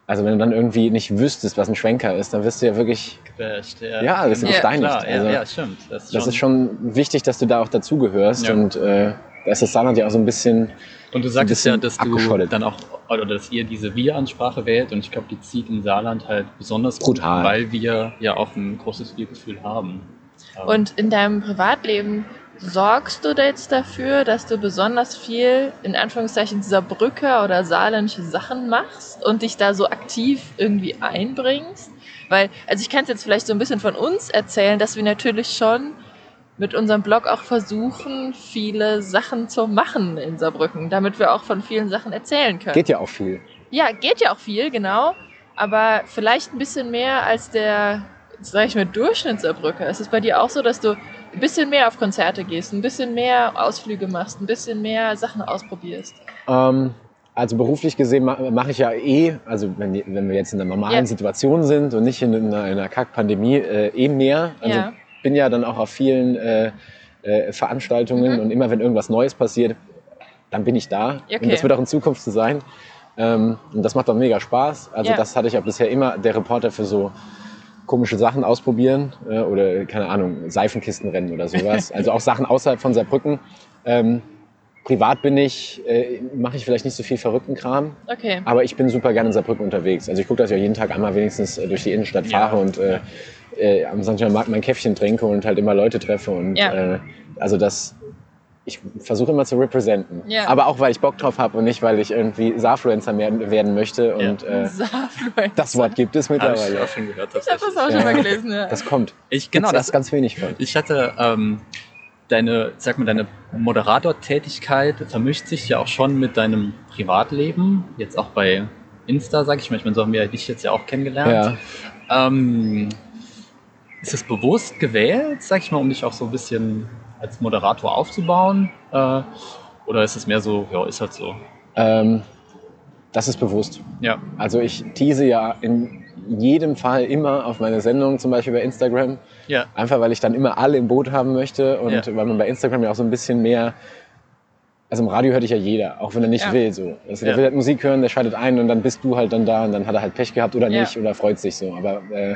Also wenn du dann irgendwie nicht wüsstest, was ein Schwenker ist, dann wirst du ja wirklich Gebasht, ja, ja ein bisschen ja, gesteinigt. Klar, also, ja, stimmt. Das, ist, das schon ist schon wichtig, dass du da auch dazugehörst. Ja. Und äh, da ist das Saarland ja auch so ein bisschen. Und du sagtest ja, dass du dann auch, oder dass ihr diese Wir-Ansprache wählt und ich glaube, die zieht im Saarland halt besonders brutal, gut, weil wir ja auch ein großes Wir-Gefühl haben. Und in deinem Privatleben sorgst du da jetzt dafür, dass du besonders viel, in Anführungszeichen, dieser Brücke oder saarländische Sachen machst und dich da so aktiv irgendwie einbringst? Weil, also ich kann es jetzt vielleicht so ein bisschen von uns erzählen, dass wir natürlich schon mit unserem Blog auch versuchen, viele Sachen zu machen in Saarbrücken, damit wir auch von vielen Sachen erzählen können. Geht ja auch viel. Ja, geht ja auch viel, genau. Aber vielleicht ein bisschen mehr als der, sag ich mal, Durchschnittssaarbrücker. Ist es bei dir auch so, dass du ein bisschen mehr auf Konzerte gehst, ein bisschen mehr Ausflüge machst, ein bisschen mehr Sachen ausprobierst? Ähm, also beruflich gesehen mache ich ja eh, also wenn, wenn wir jetzt in einer normalen ja. Situation sind und nicht in einer, einer Kack-Pandemie, äh, eh mehr. Also ja. bin ja dann auch auf vielen äh, äh, Veranstaltungen mhm. und immer wenn irgendwas Neues passiert, dann bin ich da. Okay. Und das wird auch in Zukunft so sein. Ähm, und das macht auch mega Spaß. Also ja. das hatte ich ja bisher immer, der Reporter für so komische Sachen ausprobieren äh, oder keine Ahnung, Seifenkistenrennen oder sowas. Also auch Sachen außerhalb von Saarbrücken. Ähm, privat bin ich, äh, mache ich vielleicht nicht so viel verrückten Kram. Okay. Aber ich bin super gerne in Saarbrücken unterwegs. Also ich gucke, dass ich auch jeden Tag einmal wenigstens äh, durch die Innenstadt fahre ja. und äh, äh, am St. Markt mein Käffchen trinke und halt immer Leute treffe. Und ja. äh, also das, ich versuche immer zu representen. Ja. Aber auch, weil ich Bock drauf habe und nicht, weil ich irgendwie Saarfluencer werden möchte. Und ja. äh, das Wort gibt es mittlerweile. Hab ich auch schon gehört. Ich habe das auch schon mal gelesen. Ja. Das kommt. Ich, genau, das ist ganz wenig von. Ich hatte ähm, deine, sag mal, deine Moderatortätigkeit vermischt sich ja auch schon mit deinem Privatleben. Jetzt auch bei Insta, sag ich mal. Ich meine, so haben wir dich jetzt ja auch kennengelernt. Ja. Ähm, ist es bewusst gewählt, sag ich mal, um dich auch so ein bisschen als Moderator aufzubauen? Äh, oder ist es mehr so, ja, ist halt so? Ähm, das ist bewusst. Ja. Also ich tease ja in jedem Fall immer auf meine Sendung, zum Beispiel bei Instagram. Ja. Einfach weil ich dann immer alle im Boot haben möchte und ja. weil man bei Instagram ja auch so ein bisschen mehr. Also im Radio hört dich ja jeder, auch wenn er nicht ja. will. So. Also der will halt Musik hören, der schaltet ein und dann bist du halt dann da und dann hat er halt Pech gehabt oder nicht oder freut sich so. Aber äh,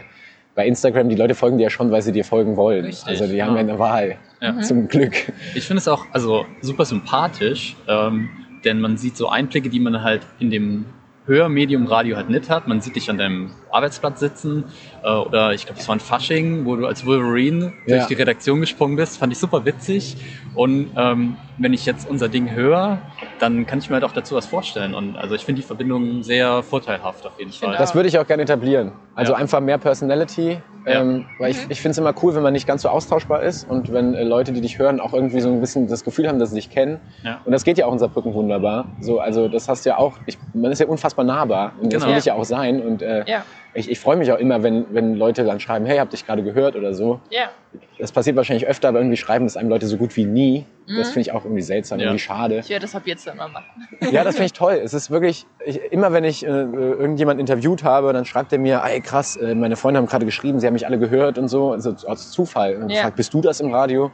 bei Instagram, die Leute folgen dir ja schon, weil sie dir folgen wollen. Richtig, also die haben ja eine Wahl, ja. zum Glück. Ich finde es auch also super sympathisch, ähm, denn man sieht so Einblicke, die man halt in dem Hörmedium Radio halt nicht hat. Man sieht dich an deinem Arbeitsplatz sitzen äh, oder ich glaube, es war ein Fasching, wo du als Wolverine ja. durch die Redaktion gesprungen bist. Fand ich super witzig. Und ähm, wenn ich jetzt unser Ding höre, dann kann ich mir halt auch dazu was vorstellen. Und also ich finde die Verbindung sehr vorteilhaft auf jeden Fall. Das würde ich auch gerne etablieren. Also ja. einfach mehr Personality. Ja. Ähm, weil ich, mhm. ich finde es immer cool, wenn man nicht ganz so austauschbar ist und wenn äh, Leute, die dich hören, auch irgendwie so ein bisschen das Gefühl haben, dass sie dich kennen. Ja. Und das geht ja auch in Saarbrücken wunderbar. So, also das hast du ja auch, ich, man ist ja unfassbar nahbar und das genau. will ich ja auch sein. Und äh, ich, ich freue mich auch immer, wenn, wenn Leute dann schreiben, hey, hab dich gerade gehört oder so. Ja. Das passiert wahrscheinlich öfter, aber irgendwie schreiben das einem Leute so gut wie nie. Mhm. Das finde ich auch irgendwie seltsam, ja. irgendwie schade. Ich werde das ab jetzt dann mal machen. Ja, das finde ich toll. Es ist wirklich, ich, immer wenn ich äh, irgendjemand interviewt habe, dann schreibt er mir, ey krass, äh, meine Freunde haben gerade geschrieben, sie haben mich alle gehört und so. Also aus Zufall. Und ja. fragt, bist du das im Radio?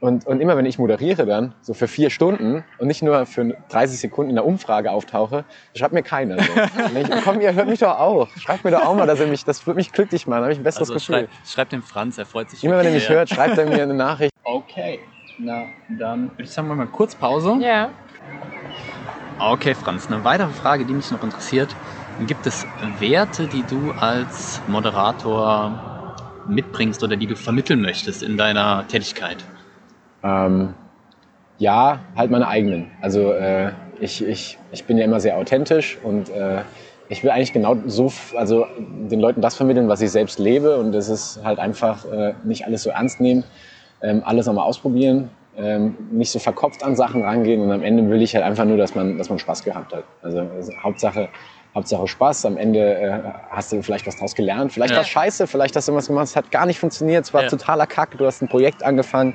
Und, und immer wenn ich moderiere dann, so für vier Stunden und nicht nur für 30 Sekunden in der Umfrage auftauche, schreibt mir keiner. So. ich, komm, ihr hört mich doch auch. Schreibt mir doch auch mal, dass ihr mich, das würde mich glücklich machen, da habe ich ein besseres also Gefühl. Schreibt, schreibt dem Franz, er freut sich. Immer wenn er mich hört, schreibt er mir eine Nachricht. Okay, na dann würde ich sagen, wir mal kurz Pause. Ja. Okay, Franz, eine weitere Frage, die mich noch interessiert. Gibt es Werte, die du als Moderator mitbringst oder die du vermitteln möchtest in deiner Tätigkeit? Ähm, ja, halt meine eigenen. Also äh, ich, ich, ich bin ja immer sehr authentisch und äh, ich will eigentlich genau so, also den Leuten das vermitteln, was ich selbst lebe und das ist halt einfach äh, nicht alles so ernst nehmen, ähm, alles nochmal ausprobieren, ähm, nicht so verkopft an Sachen rangehen und am Ende will ich halt einfach nur, dass man, dass man Spaß gehabt hat. Also, also Hauptsache, Hauptsache Spaß. Am Ende äh, hast du vielleicht was draus gelernt. Vielleicht ja. war es scheiße, vielleicht hast du was gemacht, es hat gar nicht funktioniert, es war ja. totaler Kack, du hast ein Projekt angefangen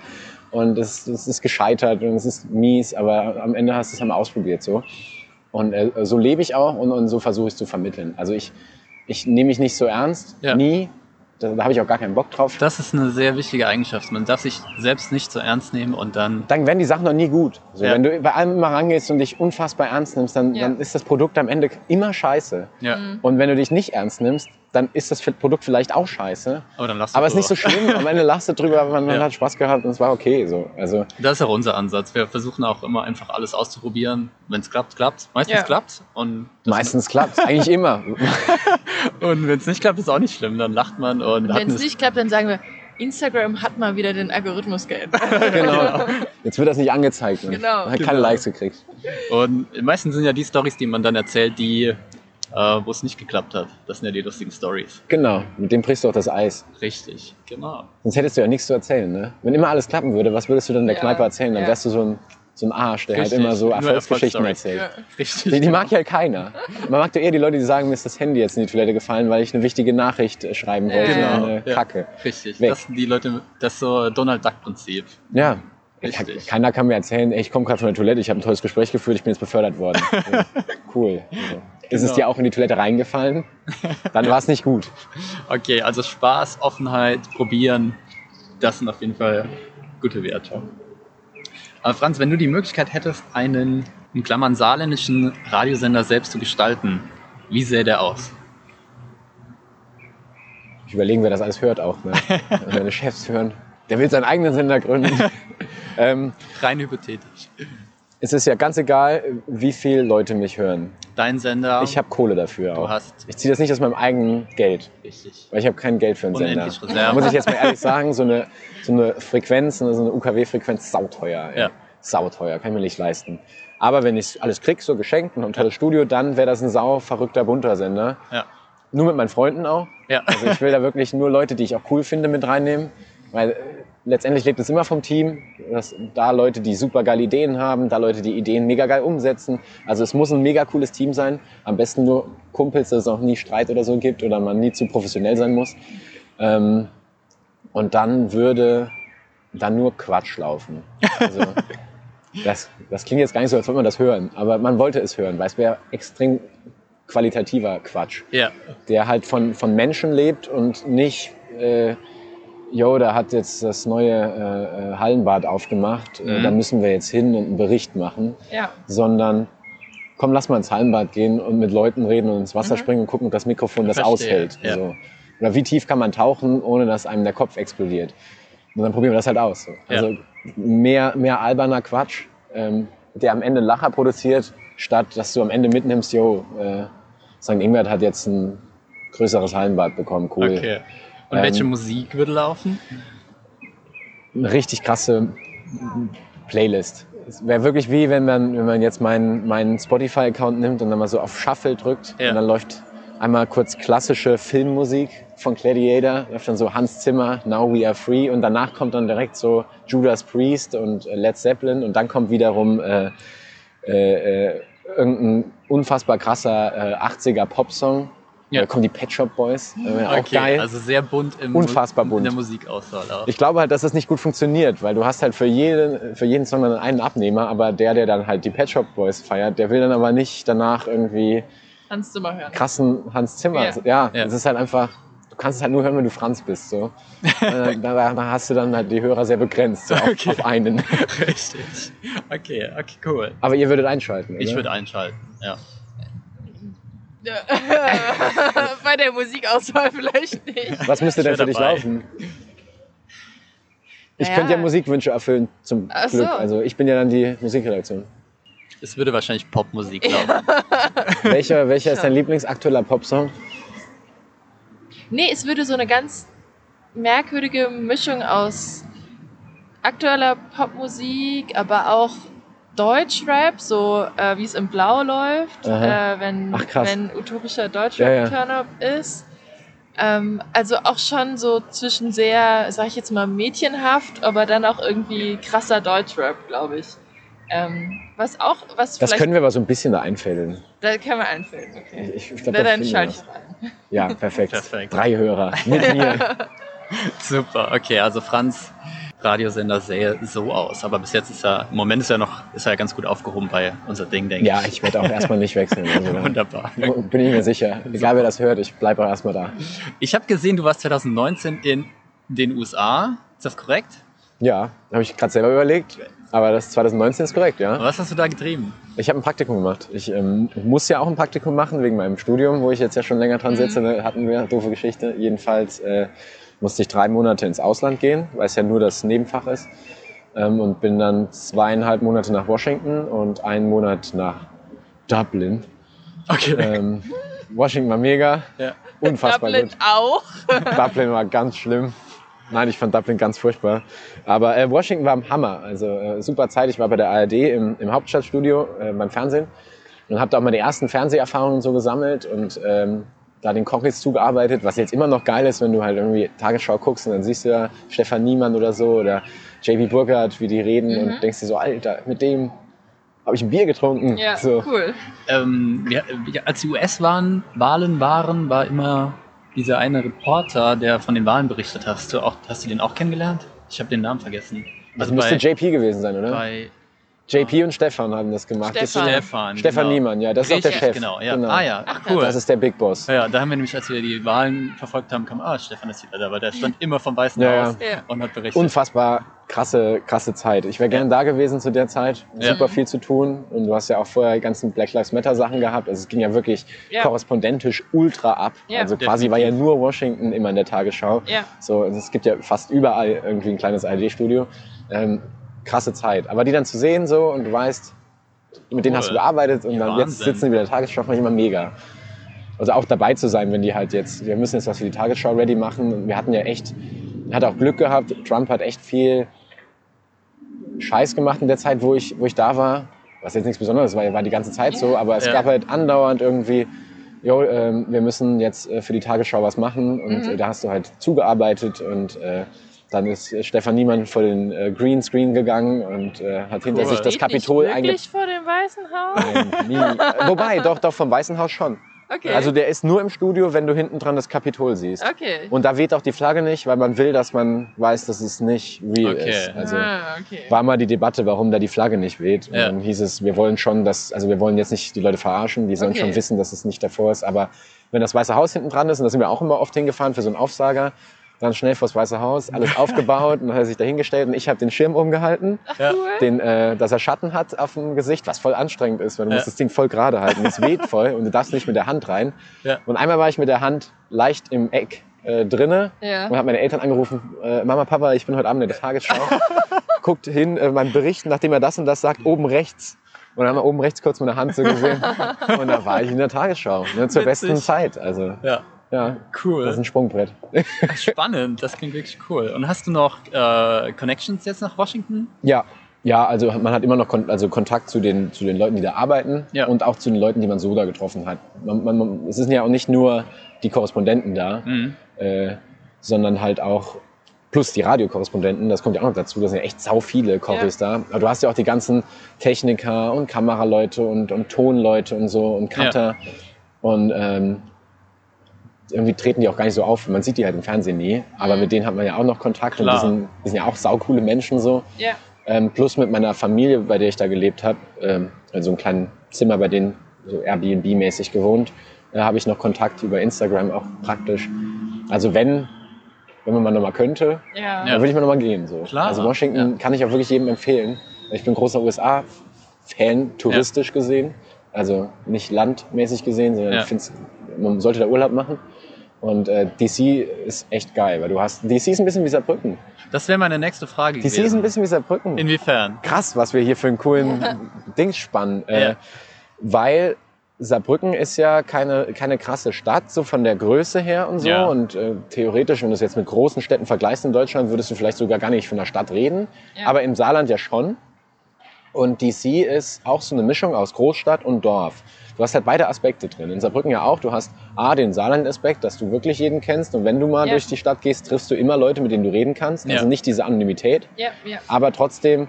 und es, es ist gescheitert und es ist mies, aber am Ende hast du es einmal ausprobiert so. Und äh, so lebe ich auch und, und so versuche ich es zu vermitteln. Also ich, ich nehme mich nicht so ernst, ja. nie. Da, da habe ich auch gar keinen Bock drauf. Das ist eine sehr wichtige Eigenschaft. Man darf sich selbst nicht so ernst nehmen und dann. Dann werden die Sachen noch nie gut. So, ja. Wenn du bei allem immer rangehst und dich unfassbar ernst nimmst, dann, ja. dann ist das Produkt am Ende immer scheiße. Ja. Und wenn du dich nicht ernst nimmst, dann ist das Produkt vielleicht auch scheiße. Aber dann lasst Aber es ist nicht so schlimm. Am Ende lasst du drüber, man, man ja. hat Spaß gehabt und es war okay. So. Also, das ist auch unser Ansatz. Wir versuchen auch immer einfach alles auszuprobieren. Wenn es klappt, klappt Meistens ja. klappt Meistens klappt Eigentlich immer. und wenn es nicht klappt, ist auch nicht schlimm. Dann lacht man. und Wenn es nicht klappt, dann sagen wir, Instagram hat mal wieder den Algorithmus geändert. genau. Jetzt wird das nicht angezeigt. Ne? Genau. Hat keine genau. Likes gekriegt. Und meistens sind ja die Stories, die man dann erzählt, die äh, wo es nicht geklappt hat. Das sind ja die lustigen Stories. Genau, mit dem brichst du auch das Eis. Richtig, genau. Sonst hättest du ja nichts zu erzählen, ne? Wenn immer alles klappen würde, was würdest du dann der ja, Kneipe erzählen? Dann ja. wärst du so ein, so ein Arsch, der halt Richtig. halt immer so Erfolgsgeschichten erzählt. Ja. Richtig. Die, die, mag ja halt keiner. Man mag doch eher die Leute, die sagen, mir ist das Handy jetzt in die Toilette gefallen, weil ich eine wichtige Nachricht äh, schreiben wollte. Genau. Eine Kacke. Richtig. Weg. Das sind die Leute, das ist so Donald Duck-Prinzip. Ja, Richtig. Keiner kann mir erzählen, ey, ich komme gerade von der Toilette, ich habe ein tolles Gespräch geführt, ich bin jetzt befördert worden. Ja, cool. Also. Ist es genau. dir auch in die Toilette reingefallen? Dann war es nicht gut. Okay, also Spaß, Offenheit, probieren, das sind auf jeden Fall gute Werte. Aber Franz, wenn du die Möglichkeit hättest, einen, in Klammern saarländischen Radiosender selbst zu gestalten, wie sähe der aus? Ich überlege, wer das alles hört auch. Ne? Wenn Meine Chefs hören. Der will seinen eigenen Sender gründen. ähm, Rein hypothetisch es ist ja ganz egal, wie viele Leute mich hören. Dein Sender. Ich habe Kohle dafür du auch. Hast ich ziehe das nicht aus meinem eigenen Geld. Richtig. Weil ich habe kein Geld für einen Sender. Da muss ich jetzt mal ehrlich sagen, so eine, so eine Frequenz, so eine UKW-Frequenz, sauteuer. Ey. Ja. Sauteuer, kann ich mir nicht leisten. Aber wenn ich alles krieg, so geschenkt und ein tolles Studio, dann wäre das ein sau verrückter, bunter Sender. Ja. Nur mit meinen Freunden auch. Ja. Also ich will da wirklich nur Leute, die ich auch cool finde, mit reinnehmen. Weil letztendlich lebt es immer vom Team, dass da Leute, die super geile Ideen haben, da Leute, die Ideen mega geil umsetzen. Also es muss ein mega cooles Team sein. Am besten nur Kumpels, dass es auch nie Streit oder so gibt oder man nie zu professionell sein muss. Ähm, und dann würde dann nur Quatsch laufen. Also, das, das klingt jetzt gar nicht so, als würde man das hören, aber man wollte es hören, weil es wäre extrem qualitativer Quatsch, ja. der halt von, von Menschen lebt und nicht äh, jo, da hat jetzt das neue äh, äh Hallenbad aufgemacht, äh, mhm. da müssen wir jetzt hin und einen Bericht machen. Ja. Sondern komm, lass mal ins Hallenbad gehen und mit Leuten reden und ins Wasser mhm. springen und gucken, ob das Mikrofon das Verstehe. aushält. Ja. So. Oder wie tief kann man tauchen, ohne dass einem der Kopf explodiert. Und dann probieren wir das halt aus. So. Also ja. mehr, mehr alberner Quatsch, ähm, der am Ende Lacher produziert, statt dass du am Ende mitnimmst, jo, äh, St. Ingbert hat jetzt ein größeres Hallenbad bekommen, cool. Okay. Und ähm, welche Musik würde laufen? Eine richtig krasse Playlist. es wäre wirklich wie, wenn man, wenn man jetzt meinen, meinen Spotify-Account nimmt und dann mal so auf Shuffle drückt Ja. und dann läuft einmal kurz klassische Filmmusik von Gladiator, läuft dann so Hans Zimmer, Now We Are Free und danach kommt dann direkt so Judas Priest und äh, Led Zeppelin und dann kommt wiederum äh, äh, äh, irgendein unfassbar krasser äh, 80er Popsong. Ja. Da kommen die Pet Shop Boys, äh, auch Okay, geil. also sehr bunt im Unfassbar in bunt. der Musikauswahl auch. Ich glaube halt, dass das nicht gut funktioniert, weil du hast halt für jeden, für jeden Song dann einen Abnehmer, aber der, der dann halt die Pet Shop Boys feiert, der will dann aber nicht danach irgendwie Hans Zimmer hören. krassen Hans Zimmer. Ja. Ja, Ja. es ist halt einfach, du kannst es halt nur hören, wenn du Franz bist. So. Äh, da, da hast du dann halt die Hörer sehr begrenzt so auf, Okay. auf einen. Richtig. Okay, okay, cool. Aber ihr würdet einschalten, oder? Ich würde einschalten, ja. Bei der Musikauswahl vielleicht nicht. Was müsste denn für dich dabei. laufen? Ich Naja. könnte ja Musikwünsche erfüllen, zum Ach so. Glück. Also ich bin ja dann die Musikredaktion. Es würde wahrscheinlich Popmusik laufen. welcher welcher ist dein Lieblingsaktueller Popsong? Nee, es würde so eine ganz merkwürdige Mischung aus aktueller Popmusik, aber auch Deutschrap, so äh, wie es im Blau läuft, äh, wenn, Ach, wenn utopischer Ja, Deutschrap ja. Turn-up ist. Ähm, also auch schon so zwischen sehr, sag ich jetzt mal, mädchenhaft, aber dann auch irgendwie krasser Deutschrap, glaube ich. Ähm, was auch, was Das können wir aber so ein bisschen da einfädeln. da können wir einfällen, okay. Ich, ich glaub, Na, da dann schalte ich rein. Ja, perfekt. Perfekt. Drei Hörer mit mir. Super, okay, also Franz, Radiosender sähe so aus. Aber bis jetzt ist er, im Moment ist er noch, ist er ganz gut aufgehoben bei unser Ding, denke Ja, ich. ich werde auch erstmal nicht wechseln. Also, da Wunderbar. bin ich mir sicher. Egal wer das hört, ich bleibe auch erstmal da. Ich habe gesehen, du warst 2019 in den USA. Ist das korrekt? Ja, habe ich gerade selber überlegt. Aber das 2019 ist korrekt, ja. Was hast du da getrieben? Ich habe ein Praktikum gemacht. Ich ähm, muss ja auch ein Praktikum machen wegen meinem Studium, wo ich jetzt ja schon länger dran sitze. Ne? Hatten wir, doofe Geschichte. Jedenfalls äh, musste ich drei Monate ins Ausland gehen, weil es ja nur das Nebenfach ist. Ähm, und bin dann zweieinhalb Monate nach Washington und einen Monat nach Dublin. Okay. Ähm, Washington war mega, Ja. unfassbar Dublin gut. auch. Dublin war ganz schlimm. Nein, ich fand Dublin ganz furchtbar. Aber äh, Washington war am Hammer. Also äh, super Zeit. Ich war bei der ARD im, im Hauptstadtstudio äh, beim Fernsehen und habe da auch meine ersten Fernseherfahrungen so gesammelt und ähm, da den Cockys zugearbeitet, was jetzt immer noch geil ist, wenn du halt irgendwie Tagesschau guckst und dann siehst du ja Stefan Niemann oder so oder JB Burkhardt, wie die reden Mhm. und denkst dir so, Alter, mit dem habe ich ein Bier getrunken. Ja, so. cool. Ähm, ja, als die US-Wahlen Wahlen waren, war immer dieser eine Reporter, der von den Wahlen berichtet hat. Hast du, auch, hast du den auch kennengelernt? Ich habe den Namen vergessen. Das Also müsste bei, JP gewesen sein, oder? bei JP und Stefan haben das gemacht. Das Stefan. sind- Stefan. Stefan genau. Niemann, ja, das ist auch der Richtig, Chef. Genau, ja. Genau. Ah ja, Ach, cool. Das ist der Big Boss. ja, da haben wir nämlich, als wir die Wahlen verfolgt haben, kam, ah, Stefan ist wieder da, aber der stand immer vom Weißen Ja, Haus ja. und hat berichtet. Unfassbar krasse, krasse Zeit. Ich wäre gerne da gewesen zu der Zeit. Ja. Super viel zu tun. Und du hast ja auch vorher die ganzen Black Lives Matter Sachen gehabt. Also es ging ja wirklich Ja. korrespondentisch ultra ab. Ja. also quasi war ja nur Washington immer in der Tagesschau. Ja. So, und es gibt ja fast überall irgendwie ein kleines ARD-Studio. Ähm, krasse Zeit. Aber die dann zu sehen so und du weißt, mit denen Cool. hast du gearbeitet und Ja, dann jetzt sitzen die wieder in der Tagesschau, fand ich immer mega. Also auch dabei zu sein, wenn die halt jetzt, wir müssen jetzt was für die Tagesschau ready machen. Und wir hatten ja echt, hat auch Glück gehabt. Trump hat echt viel Scheiß gemacht in der Zeit, wo ich, wo ich da war. Was jetzt nichts Besonderes war, war die ganze Zeit so, aber es Ja. gab halt andauernd irgendwie, jo, ähm, wir müssen jetzt äh, für die Tagesschau was machen und Mhm. äh, da hast du halt zugearbeitet und äh, dann ist äh, Stefan Niemann vor den äh, Greenscreen gegangen und äh, hat hinter Cool. sich das Steht Kapitol wirklich vor dem Weißen Haus? Nie. Äh, Wobei, doch, doch, vom Weißen Haus schon. Okay. Also der ist nur im Studio, wenn du hinten dran das Kapitol siehst. okay. Und da weht auch die Flagge nicht, weil man will, dass man weiß, dass es nicht real Okay. ist. Also ah, okay. war mal die Debatte, warum da die Flagge nicht weht. Und Ja. dann hieß es, wir wollen schon, dass, also wir wollen jetzt nicht die Leute verarschen, die sollen Okay. schon wissen, dass es nicht davor ist. Aber wenn das Weiße Haus hinten dran ist, und da sind wir auch immer oft hingefahren für so einen Aufsager, dann schnell vors Weiße Haus, alles aufgebaut und dann hat er sich da hingestellt und ich habe den Schirm umgehalten, Ja. Den, äh, dass er Schatten hat auf dem Gesicht, was voll anstrengend ist, weil du Ja. musst das Ding voll gerade halten. Es weht voll und du darfst nicht mit der Hand rein. Ja. Und einmal war ich mit der Hand leicht im Eck äh, drinne Ja. und habe meine Eltern angerufen, äh, Mama, Papa, ich bin heute Abend in der Tagesschau. Guckt hin, äh, mein Bericht, nachdem er das und das sagt, oben rechts. Und dann haben wir oben rechts kurz meine Hand so gesehen. und da war ich in der Tagesschau, ne, zur Witzig. besten Zeit. Also, Ja, ja, cool. das ist ein Sprungbrett. Spannend, das klingt wirklich cool. Und hast du noch äh, Connections jetzt nach Washington? Ja, Ja, also man hat immer noch Kon also Kontakt zu den, zu den Leuten, die da arbeiten Ja. und auch zu den Leuten, die man so da getroffen hat. Man, man, man, es sind ja auch nicht nur die Korrespondenten da, Mhm. äh, sondern halt auch plus die Radiokorrespondenten, das kommt ja auch noch dazu, da sind ja echt sau viele Corris da. Aber du hast ja auch die ganzen Techniker und Kameraleute und, und Tonleute und so und Cutter. Und ähm, irgendwie treten die auch gar nicht so auf. Man sieht die halt im Fernsehen nie, aber Mhm. mit denen hat man ja auch noch Kontakt Klar. und die sind, die sind ja auch saucoole Menschen so. Ja. Ähm, plus mit meiner Familie, bei der ich da gelebt habe, ähm, in so einem kleinen Zimmer bei denen, so Airbnb-mäßig gewohnt, äh, habe ich noch Kontakt über Instagram auch praktisch. Also wenn, wenn man mal nochmal könnte, Ja. Ja. dann würde ich mal nochmal gehen. So. Klar, Also Washington ja. kann ich auch wirklich jedem empfehlen. Ich bin großer USA-Fan, touristisch gesehen. Also nicht landmäßig gesehen, sondern Ja. ich finde, man sollte da Urlaub machen. Und äh, DC ist echt geil, weil du hast, DC ist ein bisschen wie Saarbrücken. Das wäre meine nächste Frage DC ist gewesen. ein bisschen wie Saarbrücken Inwiefern? krass, was wir hier für einen coolen Dings spannen. Äh, Ja. Weil Saarbrücken ist ja keine, keine krasse Stadt, so von der Größe her und so. Ja. Und äh, theoretisch, wenn du es jetzt mit großen Städten vergleichst in Deutschland, würdest du vielleicht sogar gar nicht von der Stadt reden. Ja. Aber im Saarland ja schon. Und DC ist auch so eine Mischung aus Großstadt und Dorf. Du hast halt beide Aspekte drin. In Saarbrücken ja auch. Du hast A, den Saarland-Aspekt, dass du wirklich jeden kennst. Und wenn du mal Ja. durch die Stadt gehst, triffst du immer Leute, mit denen du reden kannst. Also Ja. nicht diese Anonymität Ja, ja. aber trotzdem,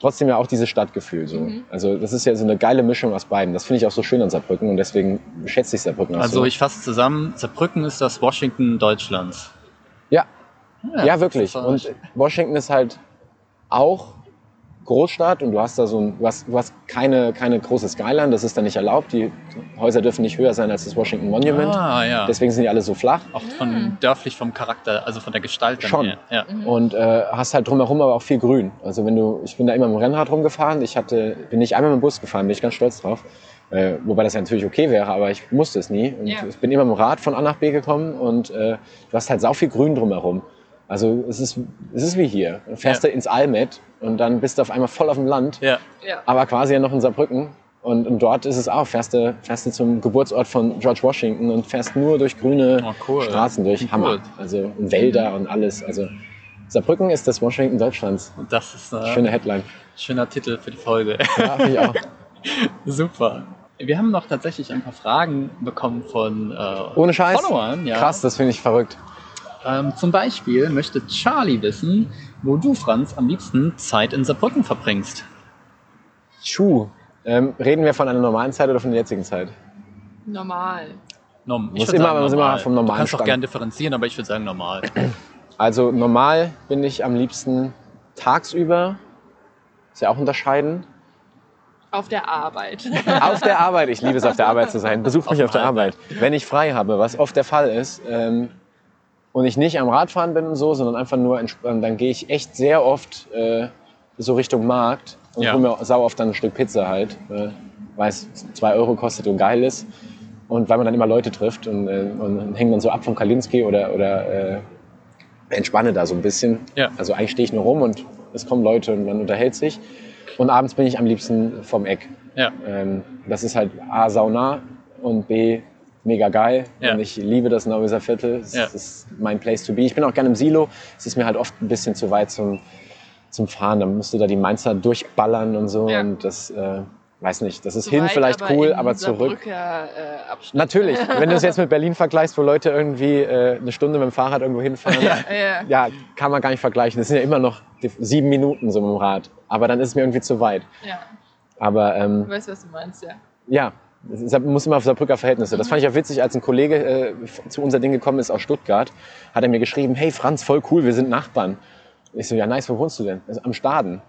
trotzdem ja auch dieses Stadtgefühl. So. Mhm. Also das ist ja so eine geile Mischung aus beiden. Das finde ich auch so schön an Saarbrücken und deswegen schätze ich Saarbrücken auch Also so. ich fasse zusammen, Saarbrücken ist das Washington Deutschlands. ja, ja, wirklich. Und Washington ist halt auch Großstadt und du hast da so ein, du hast, du hast keine, keine große Skyline, das ist da nicht erlaubt. Die Häuser dürfen nicht höher sein als das Washington Monument. Ah, ja. Deswegen sind die alle so flach. Auch von dörflich vom Charakter, also von der Gestalt Schon. her. Ja. Und äh, hast halt drumherum aber auch viel Grün. Also wenn du, ich bin da immer mit dem Rennrad rumgefahren. Ich hatte, bin nicht einmal mit dem Bus gefahren, bin ich ganz stolz drauf. Äh, wobei das ja natürlich okay wäre, aber ich musste es nie. Und Ja. ich bin immer mit dem Rad von A nach B gekommen und äh, du hast halt sau viel Grün drumherum. Also es ist, es ist wie hier. Du fährst Ja. du ins Almet und dann bist du auf einmal voll auf dem Land, Ja. Ja. aber quasi ja noch in Saarbrücken. Und, und dort ist es auch, fährst du, fährst du zum Geburtsort von George Washington und fährst nur durch grüne Oh, cool. Straßen durch. Klingt Hammer. Also und Wälder und alles. Also Saarbrücken ist das Washington Deutschlands. Und das ist ein Schöne Headline. schöner Titel für die Folge. Ja, ich auch. Super. Wir haben noch tatsächlich ein paar Fragen bekommen von äh, Ohne Scheiß. Followern. Ja. Krass, das finde ich verrückt. Ähm, zum Beispiel möchte Charlie wissen, wo du, Franz, am liebsten Zeit in Saarbrücken verbringst. Schuh. Ähm, reden wir von einer normalen Zeit oder von der jetzigen Zeit? Normal. Norm Muss würd immer- muss immer vom Du normalen kannst auch Stand. gerne differenzieren, aber ich würde sagen normal. Also normal bin ich am liebsten tagsüber. Ist ja auch unterscheiden. Auf der Arbeit. Auf der Arbeit. Ich liebe es, auf der Arbeit zu sein. Besucht mich Auf auf der dem Arbeit. Wenn ich frei habe, was oft der Fall ist, ähm, und ich nicht am Radfahren bin und so, sondern einfach nur entspannt, dann gehe ich echt sehr oft äh, so Richtung Markt und Ja. hole mir sau oft dann ein Stück Pizza halt, äh, weil es zwei Euro kostet und geil ist. Und weil man dann immer Leute trifft und, äh, und hängen dann so ab vom Kalinski oder, oder äh, entspanne da so ein bisschen. Ja. Also eigentlich stehe ich nur rum und es kommen Leute und man unterhält sich. Und abends bin ich am liebsten vom Eck. Ja. Ähm, das ist halt A, sauna und B, mega geil. Ja. Und ich liebe das Nauwieser Viertel. Es Ja. das ist mein Place to be. Ich bin auch gerne im Silo. Es ist mir halt oft ein bisschen zu weit zum, zum Fahren. Dann musst du da die Mainzer durchballern und so. Ja. Und das, äh, weiß nicht, das ist Zu hin weit, vielleicht aber cool, aber zurück. Saarbrücker, äh. Natürlich, wenn du es jetzt mit Berlin vergleichst, wo Leute irgendwie äh, eine Stunde mit dem Fahrrad irgendwo hinfahren, ja. Kann man gar nicht vergleichen. Das sind ja immer noch sieben Minuten so mit dem Rad. Aber dann ist es mir irgendwie zu weit. ja. Aber ähm, Du weißt, was du meinst, ja. ja, man muss immer auf Saarbrücker Verhältnisse. Das fand ich auch witzig, als ein Kollege äh, zu unser Ding gekommen ist aus Stuttgart, hat er mir geschrieben, hey Franz, voll cool, wir sind Nachbarn. Ich so, ja nice, wo wohnst du denn? Also, am Staden.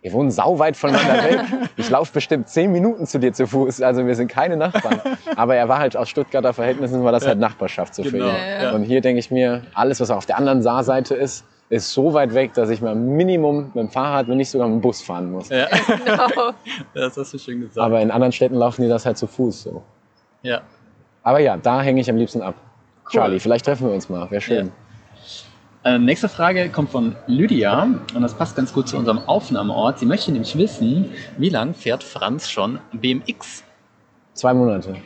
Wir wohnen sauweit voneinander weg. Ich laufe bestimmt zehn Minuten zu dir zu Fuß. Also wir sind keine Nachbarn. Aber er war halt aus Stuttgarter Verhältnissen, war das halt Nachbarschaft so für Genau, ihn. Ja, ja. Und hier denke ich mir, alles, was auf der anderen Saarseite ist, ist so weit weg, dass ich mal Minimum mit dem Fahrrad, wenn nicht sogar mit dem Bus fahren muss. Ja, Genau. das hast du schön gesagt. Aber in anderen Städten laufen die das halt zu Fuß so. ja. Aber ja, da hänge ich am liebsten ab. Charlie, vielleicht treffen wir uns mal. Wäre schön. Äh, nächste Frage kommt von Lydia und das passt ganz gut zu unserem Aufnahmeort. Sie möchte nämlich wissen, wie lang fährt Franz schon BMX? Zwei Monate.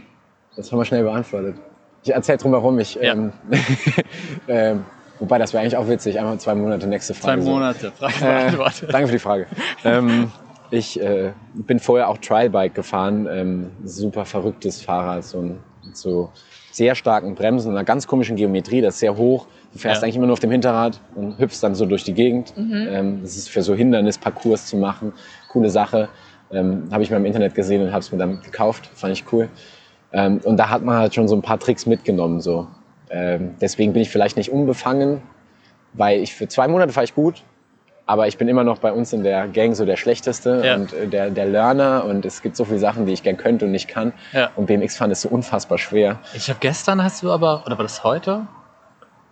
Das haben wir schnell beantwortet. Ich erzähle drum herum. Ich, Ja. ähm, ähm, Wobei, das wäre eigentlich auch witzig. Einmal zwei Monate, nächste Frage. Zwei Monate, Frage Äh, danke für die Frage. ähm, ich äh, bin vorher auch Trialbike gefahren. Ähm, super verrücktes Fahrrad, so ein so sehr starken Bremsen, einer ganz komischen Geometrie, das ist sehr hoch. Du fährst Ja. eigentlich immer nur auf dem Hinterrad und hüpfst dann so durch die Gegend. Ähm, das ist für so Hindernisparcours zu machen. Coole Sache. Ähm, habe ich mal im Internet gesehen und habe es mir dann gekauft. Fand ich cool. Ähm, und da hat man halt schon so ein paar Tricks mitgenommen. So. Ähm, deswegen bin ich vielleicht nicht unbefangen, weil ich für zwei Monate fahre ich gut, aber ich bin immer noch bei uns in der Gang so der Schlechteste Ja. und äh, der, der Learner und es gibt so viele Sachen, die ich gern könnte und nicht kann. Ja. Und BMX fahren ist so unfassbar schwer. Ich habe gestern hast du aber, oder war das heute?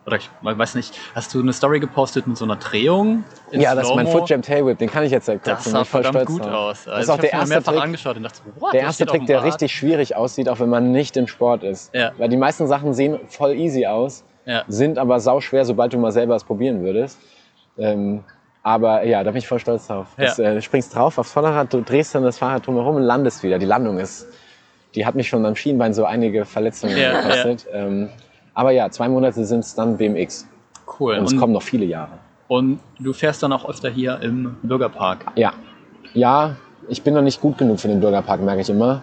Oder ich weiß nicht, hast du eine Story gepostet mit so einer Drehung? ja, das ist mein? Foot Jam Tailwhip, den kann ich jetzt seit Das kurzem. sah bin ich voll verdammt stolz gut drauf. aus. Das Also ist auch ich der erste Trick, angeschaut und dachte, what, der das erste Trick, der richtig schwierig aussieht, auch wenn man nicht im Sport ist. Ja. Weil die meisten Sachen sehen voll easy aus, Ja. sind aber sau schwer, sobald du mal selber es probieren würdest. Ähm, aber ja, da bin ich voll stolz drauf. Ja. Das, äh, du springst drauf aufs Vorderrad, du drehst dann das Fahrrad drumherum und landest wieder. Die Landung ist, die hat mich schon am Schienbein so einige Verletzungen gekostet. Ähm, aber ja, zwei Monate sind es dann BMX. Cool. Und es Und, kommen noch viele Jahre. und du fährst dann auch öfter hier im Bürgerpark. Ja. Ja, ich bin noch nicht gut genug für den Bürgerpark, merke ich immer.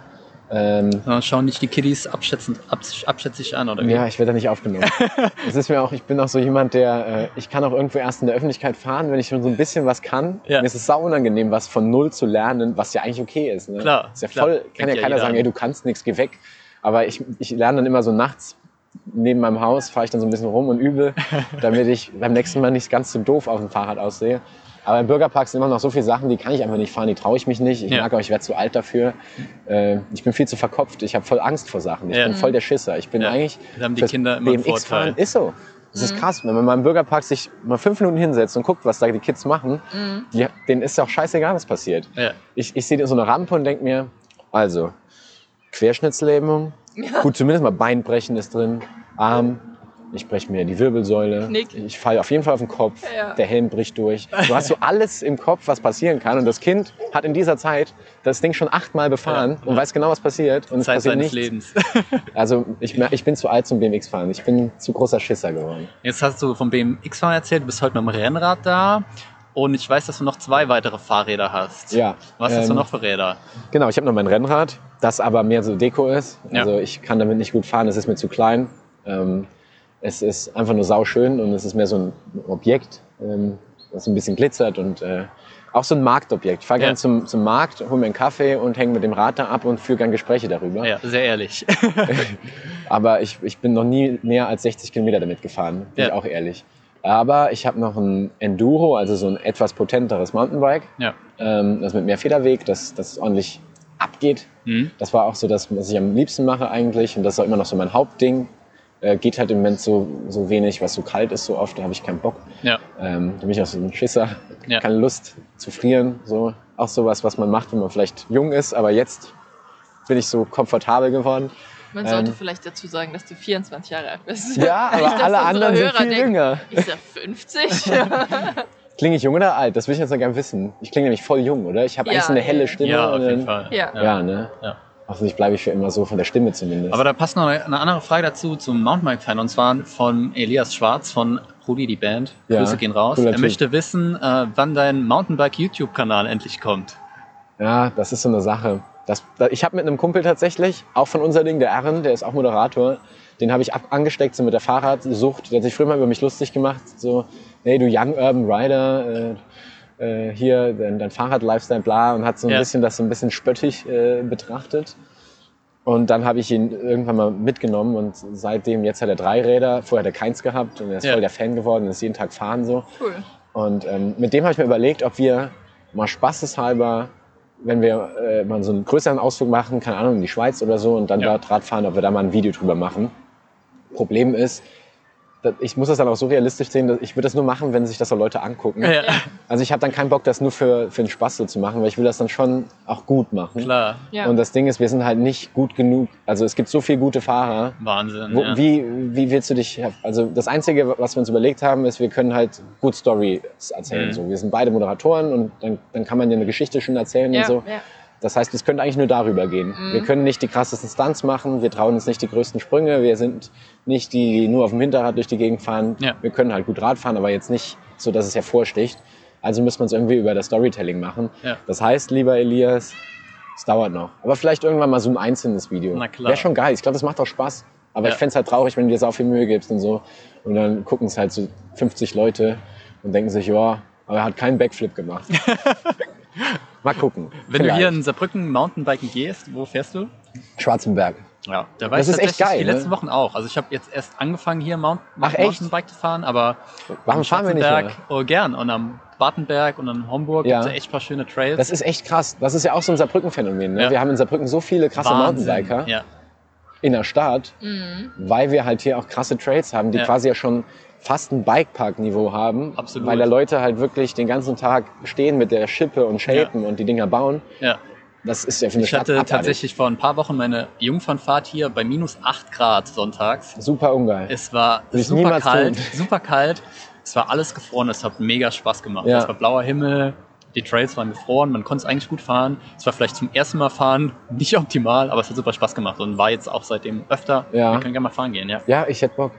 Ähm, Dann schauen dich die Kiddies abschätzend, abs- abschätzig an, oder wie? Ja, ich werde da nicht aufgenommen. Es ist mir auch, ich bin auch so jemand, der, äh, ich kann auch irgendwo erst in der Öffentlichkeit fahren, wenn ich schon so ein bisschen was kann. Ja. Mir ist es sau unangenehm, was von null zu lernen, was ja eigentlich okay ist. Ne? Klar, Ist ja klar. voll, kann Fängt ja ja keiner sagen, an. ey, du kannst nichts, geh weg. Aber ich, ich lerne dann immer so nachts neben meinem Haus, fahre ich dann so ein bisschen rum und übe, damit ich beim nächsten Mal nicht ganz so doof auf dem Fahrrad aussehe. Aber im Bürgerpark sind immer noch so viele Sachen, die kann ich einfach nicht fahren, die traue ich mich nicht. Ich Ja. merke auch, ich werde zu alt dafür. Äh, ich bin viel zu verkopft. Ich habe voll Angst vor Sachen. Ich Ja. bin voll der Schisser. Ich bin Ja. eigentlich Da haben die Kinder immer BMX-Fahren Vorteil. ist so. Das ist krass, wenn man mal im Bürgerpark sich mal fünf Minuten hinsetzt und guckt, was da die Kids machen, die, denen ist ja auch scheißegal, was passiert. Ich, ich sehe so eine Rampe und denke mir, also, Querschnittslähmung, gut, zumindest mal Beinbrechen ist drin, Arm, ich breche mir die Wirbelsäule, Knick. ich falle auf jeden Fall auf den Kopf, Ja. der Helm bricht durch. Du hast so alles im Kopf, was passieren kann und das Kind hat in dieser Zeit das Ding schon achtmal befahren Ja. und weiß genau, was passiert und es Zeit passiert seines nichts. Lebens. Also ich, ich bin zu alt zum BMX-Fahren. Ich bin zu großer Schisser geworden. Jetzt hast du vom BMX-Fahren erzählt, du bist heute mit dem Rennrad da. Und ich weiß, dass du noch zwei weitere Fahrräder hast. Ja. Was hast du ähm, noch für Räder? Genau, ich habe noch mein Rennrad, das aber mehr so Deko ist. Ja. Also ich kann damit nicht gut fahren, es ist mir zu klein. Ähm, es ist einfach nur sauschön und es ist mehr so ein Objekt, ähm, das ein bisschen glitzert und äh, auch so ein Marktobjekt. Ich fahre Ja. gerne zum, zum Markt, hole mir einen Kaffee und hänge mit dem Rad da ab und führe gerne Gespräche darüber. Ja, sehr ehrlich. Aber ich, ich bin noch nie mehr als 60 Kilometer damit gefahren, bin Ja. ich auch ehrlich. Aber ich habe noch ein Enduro, also so ein etwas potenteres Mountainbike, ja. ähm, das mit mehr Federweg, das, das ordentlich abgeht. Hm? Das war auch so das, was ich am liebsten mache eigentlich und das ist auch immer noch so mein Hauptding. Äh, geht halt im Moment so, so wenig, was so kalt ist so oft, da habe ich keinen Bock. Ja. Ähm, da bin ich auch so ein Schisser, Ja. keine Lust zu frieren. So. Auch sowas, was man macht, wenn man vielleicht jung ist, aber jetzt bin ich so komfortabel geworden. Man sollte Ähm. vielleicht dazu sagen, dass du 24 Jahre alt bist. Ja, aber alle anderen sind Hörer viel denken, jünger. Ist er 50? Klinge ich jung oder alt? Das will ich jetzt noch gerne wissen. Ich klinge nämlich voll jung, oder? Ich habe Ja, eigentlich so eine helle. Stimme. Ja, auf jeden Fall. Ja. Ja, ne? Ja. Hoffentlich bleibe ich für immer so, von der Stimme zumindest. Aber da passt noch eine andere Frage dazu zum Mountainbike-Fan und zwar von Elias Schwarz von Rudi, die Band. Ja, Grüße gehen raus. cooler Er Typ. möchte wissen, äh, wann dein Mountainbike-YouTube-Kanal endlich kommt. Ja, das ist so eine Sache. Das, da- ich habe mit einem Kumpel tatsächlich, auch von unser Ding, der Aaron, der ist auch Moderator, den habe ich ab, angesteckt so mit der Fahrradsucht. Der hat sich früher mal über mich lustig gemacht. So, hey, du Young Urban Rider, äh, äh, hier, dein, dein Fahrrad-Lifestyle, bla, und hat so ein Ja. bisschen das so ein bisschen spöttisch äh, betrachtet. Und dann habe ich ihn irgendwann mal mitgenommen und seitdem, jetzt hat er drei Räder, vorher hat er keins gehabt und er ist Ja. voll der Fan geworden und ist jeden Tag fahren so. Cool. Und ähm, mit dem habe ich mir überlegt, ob wir mal spaßeshalber, wenn wir äh, mal so einen größeren Ausflug machen, keine Ahnung, in die Schweiz oder so und dann Ja. dort Rad fahren, ob wir da mal ein Video drüber machen. Problem ist, ich muss das dann auch so realistisch sehen, dass ich würde das nur machen, wenn sich das auch Leute angucken. Ja, Also ich habe dann keinen Bock, das nur für, für den Spaß so zu machen, weil ich will das dann schon auch gut machen. klar. Ja. Und das Ding ist, wir sind halt nicht gut genug. Also es gibt so viele gute Fahrer, Wahnsinn. wo, ja. wie, wie willst du dich, also das Einzige, was wir uns überlegt haben, ist, wir können halt gut Stories erzählen. Mhm. So. Wir sind beide Moderatoren und dann, dann kann man dir eine Geschichte schon erzählen ja, und so. Das heißt, es könnte eigentlich nur darüber gehen. Mhm. Wir können nicht die krassesten Stunts machen, wir trauen uns nicht die größten Sprünge, wir sind nicht die, die nur auf dem Hinterrad durch die Gegend fahren. Ja. Wir können halt gut Rad fahren, aber jetzt nicht so, dass es hervorsticht. Also müssen wir es irgendwie über das Storytelling machen. Ja. Das heißt, lieber Elias, es dauert noch. Aber vielleicht irgendwann mal so ein einzelnes Video. Na klar. Wäre schon geil. Ich glaube, das macht auch Spaß. Aber Ja. ich fänd's halt traurig, wenn du dir so viel Mühe gibst und so. Und dann gucken es halt so 50 Leute und denken sich, ja, aber er hat keinen Backflip gemacht. mal gucken. Wenn du hier Vielleicht. in Saarbrücken Mountainbiken gehst, wo fährst du? Schwarzenberg. Ja, da war Das ich ist echt geil, die ne? letzten Wochen auch. Also ich habe jetzt erst angefangen hier Mount Ach? Mountainbike zu fahren, aber Warum am fahren wir nicht Schwarzenberg, mehr? Oh, gern. Und am Bartenberg und am Homburg Ja. gibt es ja echt ein paar schöne Trails. Das ist echt krass. Das ist ja auch so ein Saarbrücken-Phänomen. Ne? Ja. Wir haben in Saarbrücken so viele krasse Wahnsinn. Mountainbiker Ja, in der Stadt, Mhm. weil wir halt hier auch krasse Trails haben, die Ja. quasi ja schon fast ein Bikepark-Niveau haben. Absolut. Weil da Leute halt wirklich den ganzen Tag stehen mit der Schippe und shapen und die Dinger bauen. ja. Das ist ja für eine Ich Stadt hatte abartig. tatsächlich vor ein paar Wochen meine Jungfernfahrt hier bei minus 8 Grad sonntags. super ungeil. Es war ich super kalt, tun. super kalt. Es war alles gefroren, es hat mega Spaß gemacht. Ja. Es war blauer Himmel, die Trails waren gefroren, man konnte es eigentlich gut fahren. Es war vielleicht zum ersten Mal fahren nicht optimal, aber es hat super Spaß gemacht und war jetzt auch seitdem öfter. Ja. Wir können gerne mal fahren gehen, ja. Ja, ich hätte Bock.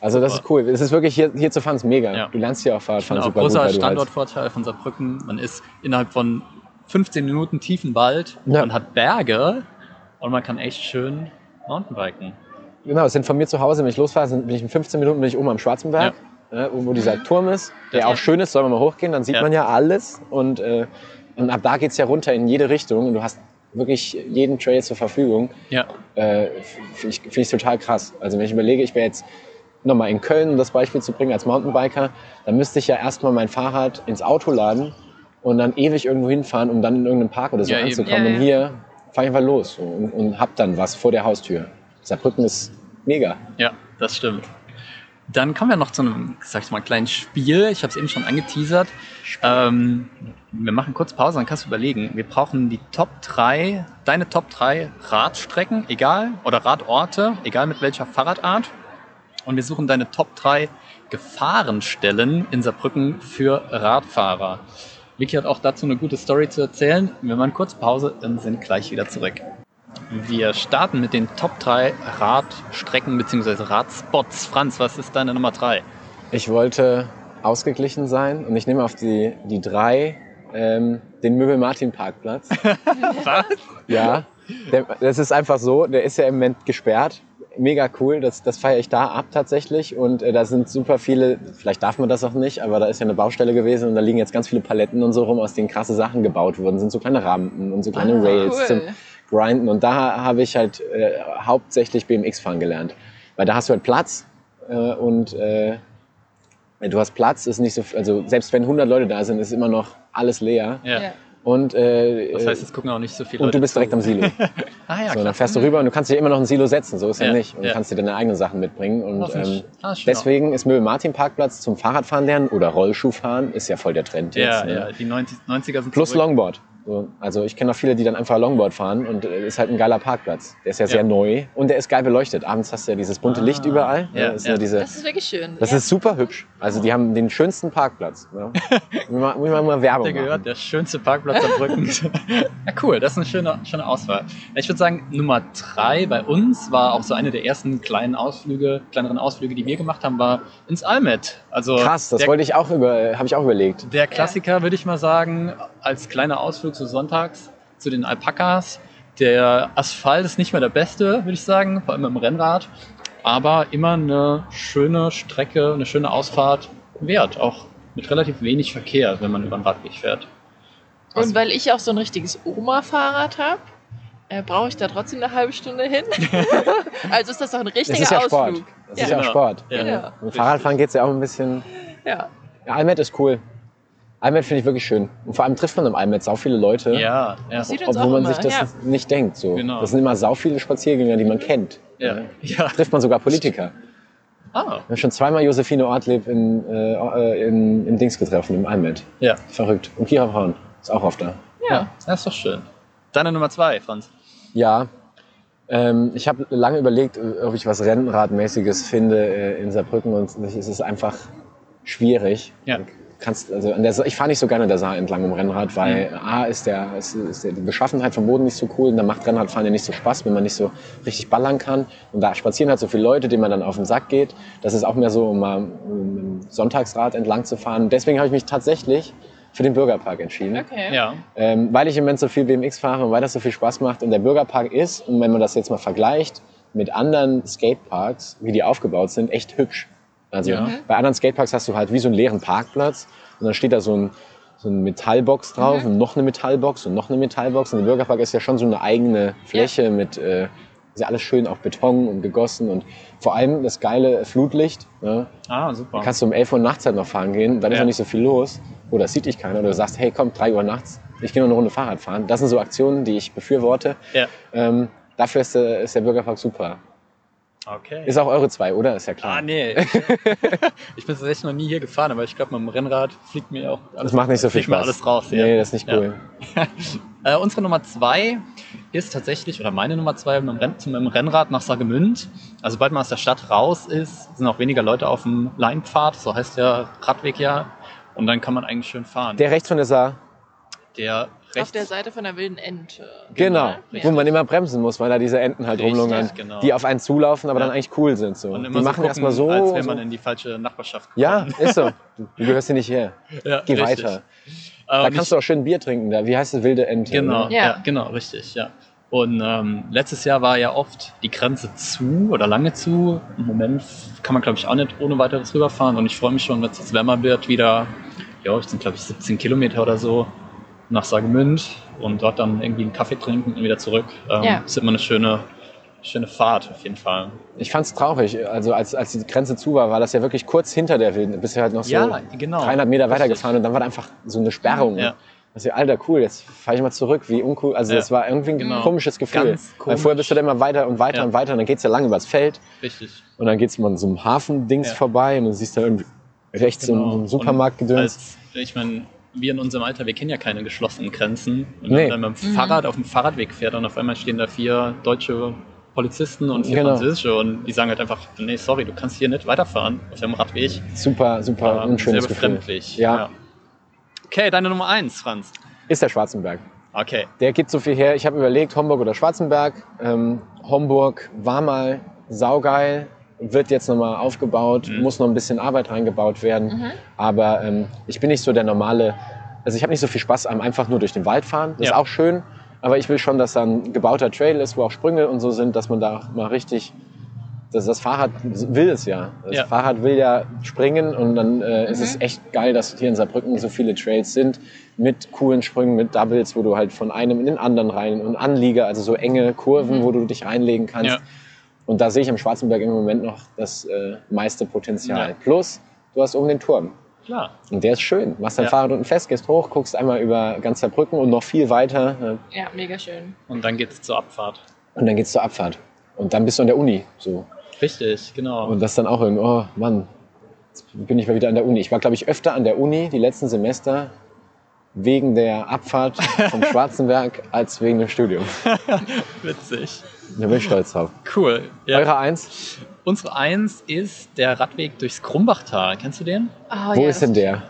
Also das Super. ist cool. Es ist wirklich hier, hier zu fahren ist mega. Ja. Du lernst hier auch Fahrradfahren Genau, super gut, großer halt, Standortvorteil von Saarbrücken. Man ist innerhalb von 15 Minuten tiefen Wald, Ja. man hat Berge und man kann echt schön Mountainbiken. Genau, es sind von mir zu Hause, wenn ich losfahre, sind, bin ich in 15 Minuten bin ich oben am Schwarzenberg, äh, wo dieser Turm ist, der Das- auch schön ist, soll man mal hochgehen, dann sieht Ja. man ja alles und, äh, und ab da geht's ja runter in jede Richtung und du hast wirklich jeden Trail zur Verfügung. Ja, Äh, Finde ich, find ich total krass. Also wenn ich überlege, ich wäre jetzt nochmal in Köln, um das Beispiel zu bringen, als Mountainbiker, dann müsste ich ja erstmal mein Fahrrad ins Auto laden und dann ewig irgendwo hinfahren, um dann in irgendeinem Park oder so Ja, anzukommen. Ja, ja. Und hier fahre ich einfach los und, und hab dann was vor der Haustür. Saarbrücken ist mega. ja, das stimmt. Dann kommen wir noch zu einem, sag ich mal, kleinen Spiel. Ich habe es eben schon angeteasert. Ähm, wir machen kurz Pause, dann kannst du überlegen. Wir brauchen die Top 3, deine Top 3 Radstrecken, egal, oder Radorte, egal mit welcher Fahrradart. Und wir suchen deine Top 3 Gefahrenstellen in Saarbrücken für Radfahrer. Vicky hat auch dazu eine gute Story zu erzählen. Wir machen kurz Pause und sind gleich wieder zurück. Wir starten mit den Top 3 Radstrecken bzw. Radspots. Franz, was ist deine Nummer 3? Ich wollte ausgeglichen sein und ich nehme auf die, die drei ähm, den Möbel-Martin-Parkplatz. Was? Ja, der, das ist einfach so, der ist ja im Moment gesperrt. Mega cool, das, das feiere ich da ab tatsächlich. Und äh, da sind super viele, vielleicht darf man das auch nicht, aber da ist ja eine Baustelle gewesen und da liegen jetzt ganz viele Paletten und so rum, aus denen krasse Sachen gebaut wurden. Sind so kleine Rampen und so kleine Ah, Rails cool. zum Grinden. Und da habe ich halt äh, hauptsächlich BMX fahren gelernt. Weil da hast du halt Platz äh, und äh, du hast Platz, ist nicht so, also selbst wenn 100 Leute da sind, ist immer noch alles leer. Ja. Ja. Und, äh, Das heißt, es gucken auch nicht so viele und Leute du bist direkt zu. am Silo. Ah ja, So, klar. dann fährst du rüber und du kannst dir immer noch ein Silo setzen, so ist ja, Ja, nicht. Und ja. du kannst dir deine eigenen Sachen mitbringen. Und Das ist- ähm, ah, deswegen ist Möbel-Martin-Parkplatz zum Fahrradfahren lernen oder Rollschuhfahren ist ja voll der Trend Ja, jetzt. ne? ja, die 90, 90er sind Plus zurück. Longboard. So, also ich kenne auch viele, die dann einfach Longboard fahren und äh, ist halt ein geiler Parkplatz. Der ist ja, Ja. sehr neu und der ist geil beleuchtet. Abends hast du ja dieses bunte Ah, Licht überall. ja, das, ist ja. diese, Das ist wirklich schön. das ja. ist super hübsch. Also die haben den schönsten Parkplatz. Ja. muss, man, muss man mal Werbung Der machen. gehört, der schönste Parkplatz Saarbrücken. ja, cool, das ist eine schöne, schöne Auswahl. Ich würde sagen, Nummer drei bei uns war auch so eine der ersten kleinen Ausflüge, kleineren Ausflüge, die wir gemacht haben, war ins Almet. Also Krass, das wollte ich auch über, habe ich auch überlegt. der Klassiker, würde ich mal sagen, als kleiner Ausflug so sonntags zu den Alpakas. Der Asphalt ist nicht mehr der beste, würde ich sagen, vor allem im Rennrad. Aber immer eine schöne Strecke, eine schöne Ausfahrt wert. Auch mit relativ wenig Verkehr, wenn man über den Radweg fährt. Und weil ich auch so ein richtiges Oma-Fahrrad habe, äh, brauche ich da trotzdem eine halbe Stunde hin. also ist das doch ein richtiger Das ist ja Sport. Ausflug. Das Ja. ist ja Genau. Sport. Ja. Ja. Mit Fahrradfahren geht's ja auch ein bisschen. Ja. Ja, Almet ist cool. Almet finde ich wirklich schön. Und vor allem trifft man im Almet sau viele Leute. Ja, ja. Sieht uns Obwohl auch man immer, sich das ja. nicht denkt. So. Genau. Das sind immer sau viele Spaziergänger, die man kennt. Ja. ja. Trifft man sogar Politiker. Ah, Ich habe schon zweimal Josephine Ortlieb in, äh, in, in Dings getroffen, im Almet. ja. Verrückt. Und Kira Braun ist auch oft da. Ja. Das ist doch schön. Deine Nummer zwei, Franz. Ja, ähm, ich habe lange überlegt, ob ich was Rennradmäßiges finde äh, in Saarbrücken und es ist einfach schwierig. Ja. Kannst, also an der, ich fahre nicht so gerne an der Saar entlang im Rennrad, weil Mhm. A ist, der, ist, ist der, die Beschaffenheit vom Boden nicht so cool und dann macht Rennradfahren ja nicht so Spaß, wenn man nicht so richtig ballern kann. Und da spazieren halt so viele Leute, denen man dann auf den Sack geht. Das ist auch mehr so, um mal mit dem Sonntagsrad entlang zu fahren. Deswegen habe ich mich tatsächlich für den Bürgerpark entschieden. Okay. Ja. Ähm, weil ich im Moment so viel BMX fahre und weil das so viel Spaß macht. Und der Bürgerpark ist, und wenn man das jetzt mal vergleicht mit anderen Skateparks, wie die aufgebaut sind, echt hübsch. Also Ja. bei anderen Skateparks hast du halt wie so einen leeren Parkplatz und dann steht da so ein, so eine Metallbox drauf und noch eine Metallbox und noch eine Metallbox. Und der Bürgerpark ist ja schon so eine eigene Fläche mit, äh, ist ja alles schön auf Beton und gegossen und vor allem das geile Flutlicht. Ne? Ah, super. Da kannst du um 11 Uhr nachts halt noch fahren gehen, dann ist Ja. noch nicht so viel los. Oder es sieht dich keiner. Oder du sagst, hey, komm, 3 Uhr nachts, ich gehe noch eine Runde Fahrrad fahren. Das sind so Aktionen, die ich befürworte. ja. Ähm, dafür ist der, ist der Bürgerpark super. Okay. Ist auch eure zwei, oder? Ist ja klar. Ah, nee. ich bin tatsächlich noch nie hier gefahren, aber ich glaube, mit dem Rennrad fliegt mir auch alles, Das macht nicht so viel Spaß. alles raus. Ja. Nee, das ist nicht Ja. cool. Äh, unsere Nummer zwei ist tatsächlich, oder meine Nummer zwei mit dem, Renn, mit dem Rennrad nach Sagemünd. Also sobald man aus der Stadt raus ist, sind auch weniger Leute auf dem Leinpfad, so heißt der Radweg ja. Und dann kann man eigentlich schön fahren. Der rechts von der Saar. Der rechts, Auf der Seite von der wilden Ente. Genau. richtig. Wo man immer bremsen muss, weil da diese Enten halt Richtig, rumlungern, genau. die auf einen zulaufen, aber Ja. dann eigentlich cool sind. So. und Die immer so machen gucken, erstmal so. als so. man in die falsche Nachbarschaft Ja, gekommen. ist so. Du, gehörst hier nicht her. ja Geh richtig. weiter. Da und kannst du auch schön Bier trinken. Da. Wie heißt das wilde Ente? Genau, ne? ja. Ja. genau, richtig, ja. Und ähm, letztes Jahr war ja oft die Grenze zu oder lange zu. Im Moment kann man, glaube ich, auch nicht ohne weiteres rüberfahren. Und ich freue mich schon, wenn es jetzt wärmer wird, wieder, ja, ich sind, glaube ich, 17 Kilometer oder so nach Sagemünd und dort dann irgendwie einen Kaffee trinken und wieder zurück. Ähm, Ja. Ist immer eine schöne, schöne Fahrt auf jeden Fall. Ich fand's traurig. Also als, als die Grenze zu war, war das ja wirklich kurz hinter der wilden. Bist du halt noch so Ja, genau. 300 Meter Richtig. weitergefahren und dann war da einfach so eine Sperrung. Ja. Das ist ja, alter, cool, jetzt fahre ich mal zurück. Wie uncool. Also Ja. das war irgendwie ein Genau. komisches Gefühl. Ganz Weil komisch. vorher bist du dann immer weiter und weiter Ja. und weiter und dann geht's ja lang übers Feld Richtig. und dann geht's mal an so einem Hafendings Ja. vorbei und du siehst da irgendwie rechts so Genau. einen- so einen Supermarktgedöns. Als, ich meine, wir in unserem Alter, wir kennen ja keine geschlossenen Grenzen. Und Nee. wenn man mit dem Fahrrad auf dem Fahrradweg fährt und auf einmal stehen da vier deutsche Polizisten und vier Genau. französische und die sagen halt einfach, nee, sorry, du kannst hier nicht weiterfahren auf dem Radweg. Super, super Ähm, unschönes sehr Gefühl. befremdlich. Ja. Okay, deine Nummer eins, Franz. Ist der Schwarzenberg. Okay. Der gibt so viel her. Ich habe überlegt, Homburg oder Schwarzenberg. Ähm, Homburg war mal saugeil, wird jetzt nochmal aufgebaut, Mhm. muss noch ein bisschen Arbeit reingebaut werden. Mhm. Aber ähm, ich bin nicht so der normale, also ich habe nicht so viel Spaß am einfach nur durch den Wald fahren. Das Ja. ist auch schön, aber ich will schon, dass da ein gebauter Trail ist, wo auch Sprünge und so sind, dass man da mal richtig, das, das Fahrrad will es ja. Das Ja. Fahrrad will ja springen und dann äh, ist Mhm. es echt geil, dass hier in Saarbrücken so viele Trails sind mit coolen Sprüngen, mit Doubles, wo du halt von einem in den anderen rein und Anlieger, also so enge Kurven, Mhm. wo du dich reinlegen kannst. Ja. Und da sehe ich am Schwarzenberg im Moment noch das äh, meiste Potenzial. Ja. Plus, du hast oben den Turm. Klar. Und der ist schön. Machst dein Ja. Fahrrad unten fest, gehst hoch, guckst einmal über ganz Saarbrücken und noch viel weiter. äh, Ja, mega schön. Und dann geht's zur Abfahrt. Und dann geht's zur Abfahrt. Und dann bist du an der Uni. So. Richtig, genau. Und das dann auch irgendwie, oh Mann, jetzt bin ich mal wieder an der Uni. Ich war, glaube ich, öfter an der Uni die letzten Semester wegen der Abfahrt vom Schwarzenberg als wegen dem Studium. Witzig. Da bin ich stolz drauf. Cool. Ja. Eure Eins, Unsere Eins ist der Radweg durchs Krumbachtal. Kennst du den? Oh, wo ja, ist denn der?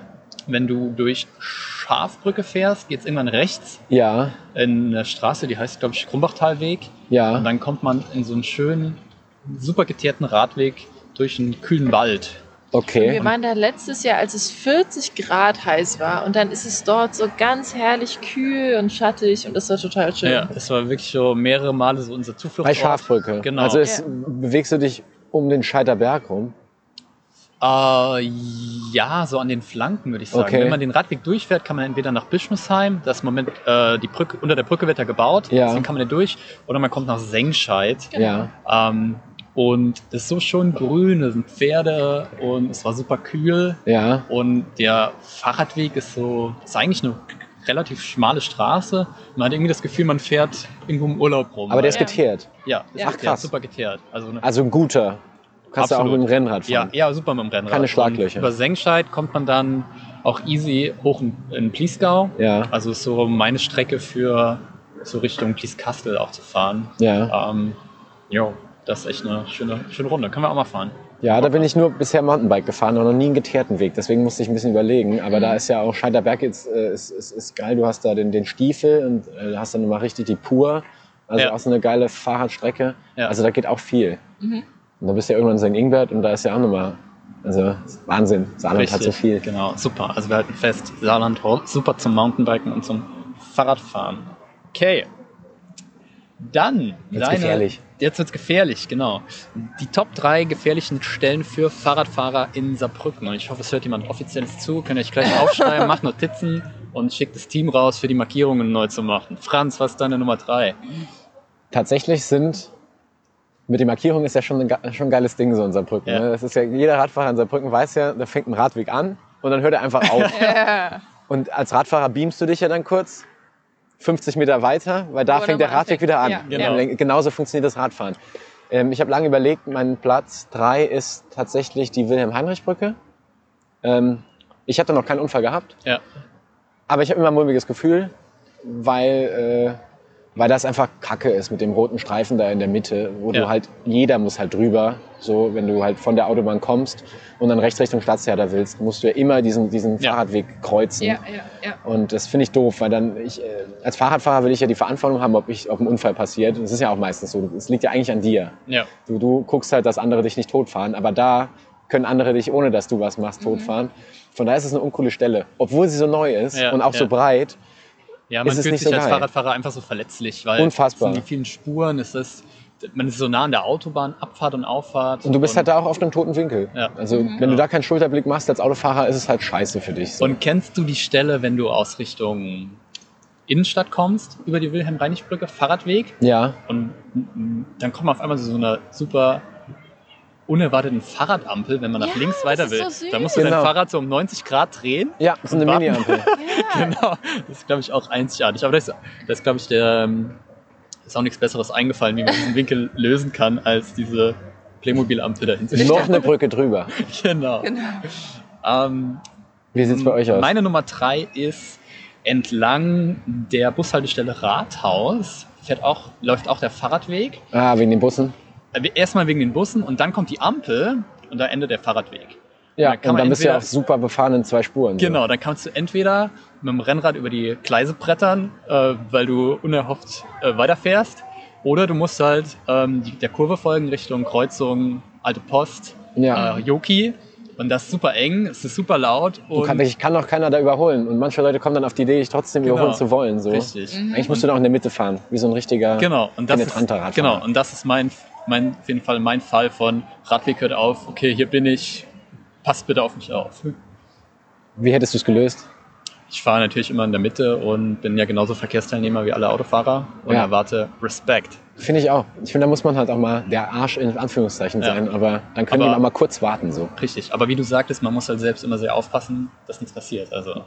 Wenn du durch Schafbrücke fährst, geht's irgendwann rechts Ja, in eine Straße, die heißt, glaube ich, Krumbachtalweg. Und ja, dann kommt man in so einen schönen, super geteerten Radweg durch einen kühlen Wald. Okay. Wir waren da letztes Jahr, als es 40 Grad heiß war und dann ist es dort so ganz herrlich kühl und schattig und das war total schön. Ja, das war wirklich so mehrere Male so unser Zufluchtsort. Bei Schafbrücke. Genau. Also es, Ja. bewegst du dich um den Scheiterberg rum. Äh, ja, so an den Flanken würde ich sagen. Okay. Wenn man den Radweg durchfährt, kann man entweder nach Bischnussheim, das Moment äh, die Brücke, unter der Brücke wird er gebaut, Ja. deswegen kann man da durch, oder man kommt nach Sengscheid. Genau. Ja. Ähm, und das ist so schön grün, da sind Pferde und es war super kühl. Ja. Und der Fahrradweg ist so, ist eigentlich eine relativ schmale Straße. Man hat irgendwie das Gefühl, man fährt irgendwo im Urlaub rum. Aber der ist Ja. geteert. ja, ist Ach, geteert, krass. super geteert. Also eine, Also ein guter. Du kannst ja auch mit dem Rennrad ja, fahren. ja, super mit dem Rennrad. Keine Schlaglöcher. Und über Sengscheid kommt man dann auch easy hoch in, in Pliesgau. Ja. Also ist so meine Strecke für so Richtung Plieskastel auch zu fahren. Ja. Ähm, jo. Das ist echt eine schöne, schöne Runde. Können wir auch mal fahren. Ja, da bin ich nur bisher Mountainbike gefahren und noch nie einen geteerten Weg. Deswegen musste ich ein bisschen überlegen. Aber Mhm. da ist ja auch Scheiterberg jetzt äh, ist, ist, ist geil. Du hast da den, den Stiefel und äh, hast dann nochmal richtig die Pur. Also Ja. auch so eine geile Fahrradstrecke. Ja. Also da geht auch viel. Mhm. Und dann bist du ja irgendwann in St. Ingbert und da ist ja auch nochmal, also Wahnsinn. Saarland hat so viel. Genau, super. Also wir halten fest, Saarland super zum Mountainbiken und zum Fahrradfahren. Okay. Dann Wird's gefährlich. Jetzt wird's gefährlich, genau. Die Top 3 gefährlichen Stellen für Fahrradfahrer in Saarbrücken. Und ich hoffe, es hört jemand Offizielles zu. Könnt ihr euch gleich aufschreiben, macht Notizen und schickt das Team raus, für die Markierungen neu zu machen. Franz, was ist deine Nummer 3? Tatsächlich sind mit den Markierungen ist ja schon ein, schon ein geiles Ding so in Saarbrücken. Ja. Ne? Das ist ja, jeder Radfahrer in Saarbrücken weiß ja, da fängt ein Radweg an und dann hört er einfach auf. Ja. Und als Radfahrer beamst du dich ja dann kurz 50 Meter weiter, weil da Wo fängt der Radweg anfängt. wieder an. Ja, genau. Genauso funktioniert das Radfahren. Ähm, ich habe lange überlegt, mein Platz 3 ist tatsächlich die Wilhelm-Heinrich-Brücke. Ähm, ich hatte noch keinen Unfall gehabt, Ja. aber ich habe immer ein mulmiges Gefühl, weil, äh, weil das einfach Kacke ist mit dem roten Streifen da in der Mitte, wo Ja. du halt, jeder muss halt drüber, so wenn du halt von der Autobahn kommst und dann rechts Richtung Stadttheater willst, musst du ja immer diesen, diesen Ja. Fahrradweg kreuzen. Ja, ja, ja. Und das finde ich doof, weil dann ich, äh, als Fahrradfahrer will ich ja die Verantwortung haben, ob, ich, ob ein Unfall passiert. Das ist ja auch meistens so. Es liegt ja eigentlich an dir. Ja. Du, du guckst halt, dass andere dich nicht totfahren, aber da können andere dich, ohne dass du was machst, totfahren. Von daher ist es eine uncoole Stelle. Obwohl sie so neu ist Ja, und auch so breit. Ja, man ist es fühlt nicht sich so als geil. Fahrradfahrer einfach so verletzlich, weil Unfassbar. es sind die vielen Spuren, es ist, man ist so nah an der Autobahn, Abfahrt und Auffahrt. Und du bist halt da auch auf einem toten Winkel. Ja. Also wenn du da keinen Schulterblick machst als Autofahrer, ist es halt scheiße für dich. So. Und kennst du die Stelle, wenn du aus Richtung Innenstadt kommst, über die Wilhelm-Reinig-Brücke, Fahrradweg? ja, Und dann kommt man auf einmal so eine super unerwarteten Fahrradampel, wenn man nach Ja, links weiter ist will. so da musst du dein Genau. Fahrrad so um 90 Grad drehen. ja, das ist eine. Mini-Ampel. Genau. Das ist, glaube ich, auch einzigartig. Aber das, das ist, glaube ich, der ähm, ist auch nichts Besseres eingefallen, wie man diesen Winkel lösen kann, als diese Playmobil-Ampel dahinter. Noch eine Brücke drüber. genau. Genau. Ähm, Wie sieht's bei euch aus? Meine Nummer drei ist entlang der Bushaltestelle Rathaus fährt auch, läuft auch der Fahrradweg. Ah, wegen den Bussen. Erstmal wegen den Bussen und dann kommt die Ampel und da endet der Fahrradweg. Ja, Da kann und man dann bist du ja auch super befahren in zwei Spuren. so. Genau, dann kannst du entweder mit dem Rennrad über die Gleise brettern, äh, weil du unerhofft äh, weiterfährst, oder du musst halt ähm, die, der Kurve folgen Richtung Kreuzung Alte Post, Ja. äh, Joki. Und das ist super eng, es ist super laut. Du Und kann, ich kann auch keiner da überholen. Und manche Leute kommen dann auf die Idee, dich trotzdem Genau. überholen zu wollen. So. richtig. Mhm. Eigentlich musst du da auch in der Mitte fahren, wie so ein richtiger. Genau, und das ist, Radfahrer. genau, und das ist mein, mein, auf jeden Fall mein Fall von Radweg hört auf, okay, hier bin ich, passt bitte auf mich auf. Wie hättest du es gelöst? Ich fahre natürlich immer in der Mitte und bin ja genauso Verkehrsteilnehmer wie alle Autofahrer und Ja. erwarte Respekt. Finde ich auch. Ich finde, da muss man halt auch mal der Arsch in Anführungszeichen Ja. sein, aber dann können Aber- die auch mal kurz warten. So. Richtig, aber wie du sagtest, man muss halt selbst immer sehr aufpassen, dass nichts passiert. Also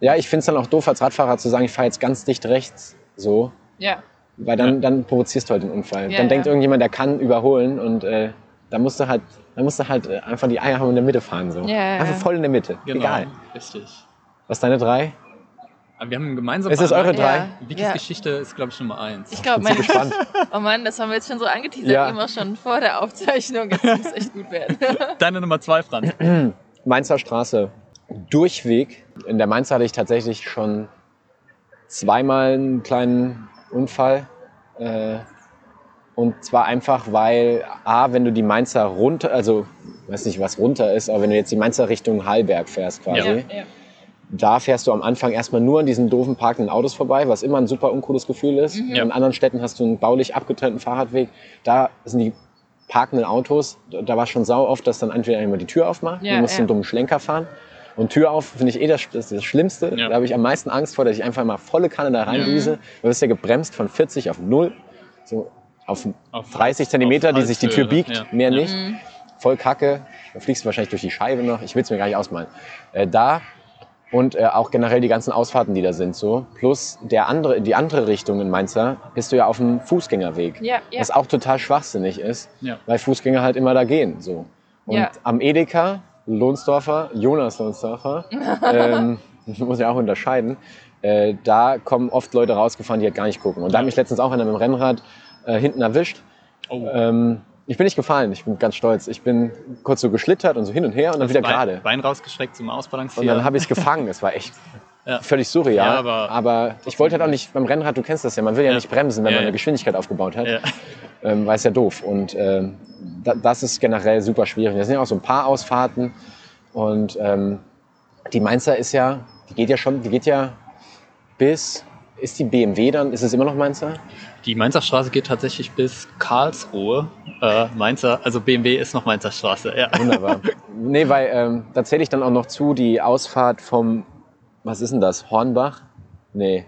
Ja, ich finde es dann auch doof als Radfahrer zu sagen, ich fahre jetzt ganz dicht rechts. So. Ja. Weil dann, dann provozierst du halt den Unfall. Ja, dann denkt ja. irgendjemand, der kann überholen und äh, da musst du halt, da musst du halt äh, einfach die Eier haben und in der Mitte fahren. So. Ja, ja, Einfach ja. voll in der Mitte. genau, Egal. richtig. Was ist deine drei? Aber wir haben einen gemeinsamen Ist es eure drei? Ja. Vikis Ja. Geschichte ist, glaube ich, Nummer eins. Ich glaube, mein, gespannt. oh Mann, das haben wir jetzt schon so angeteasert, Ja. immer schon vor der Aufzeichnung. Jetzt muss es echt gut werden. Deine Nummer zwei, Franz. Mainzer Straße. Durchweg. In der Mainzer hatte ich tatsächlich schon zweimal einen kleinen Unfall. Äh, und zwar einfach, weil, A, wenn du die Mainzer runter, also, weiß nicht, was runter ist, aber wenn du jetzt die Mainzer Richtung Hallberg fährst quasi, Ja. ja. da fährst du am Anfang erstmal nur an diesen doofen parkenden Autos vorbei, was immer ein super uncooles Gefühl ist. Mhm. Ja. In anderen Städten hast du einen baulich abgetrennten Fahrradweg. Da sind die parkenden Autos, da war schon sau oft, dass dann entweder jemand die Tür aufmacht, Ja, du musst einen dummen Schlenker fahren. Und Tür auf finde ich eh das, das, ist das Schlimmste. Ja. Da habe ich am meisten Angst vor, dass ich einfach mal volle Kanne da reindüse. Du wirst ja gebremst von 40 auf 0, so auf, Auf- 30 Zentimeter, auf die sich die Tür biegt, ja. mehr Ja. nicht. Mhm. Voll kacke. Da fliegst du wahrscheinlich durch die Scheibe noch. Ich will es mir gar nicht ausmalen. Äh, da und äh, auch generell die ganzen Ausfahrten, die da sind, so. Plus der andere, die andere Richtung in Mainzer bist du ja auf dem Fußgängerweg. Ja, ja. Was auch total schwachsinnig ist, Ja. weil Fußgänger halt immer da gehen. So. Und Ja. am Edeka, Lohnsdorfer, Jonas Lohnsdorfer, ähm, muss ich auch unterscheiden, äh, da kommen oft Leute rausgefahren, die halt gar nicht gucken. Und da hat mich letztens auch einer mit dem Rennrad äh, hinten erwischt. Oh. Ähm, ich bin nicht gefallen, ich bin ganz stolz. Ich bin kurz so geschlittert und so hin und her und dann wieder Bein, gerade. Bein rausgestreckt zum Ausbalancieren. Und dann habe ich es gefangen. Es war echt Ja. völlig surreal. Ja, aber- aber ich wollte halt auch nicht beim Rennrad, du kennst das ja, man will ja, Ja. nicht bremsen, wenn man eine Geschwindigkeit aufgebaut hat, Ja. ähm, weil es ja doof. Und ähm, da, das ist generell super schwierig. Da sind ja auch so ein paar Ausfahrten und ähm, die Mainzer ist ja, die geht ja schon, die geht ja bis, ist die BMW dann, ist es immer noch Mainzer? Die Mainzer Straße geht tatsächlich bis Karlsruhe. Äh, Mainzer, also BMW ist noch Mainzer Straße. Ja. Wunderbar. nee, weil ähm, da zähle ich dann auch noch zu die Ausfahrt vom, was ist denn das, Hornbach? Nee,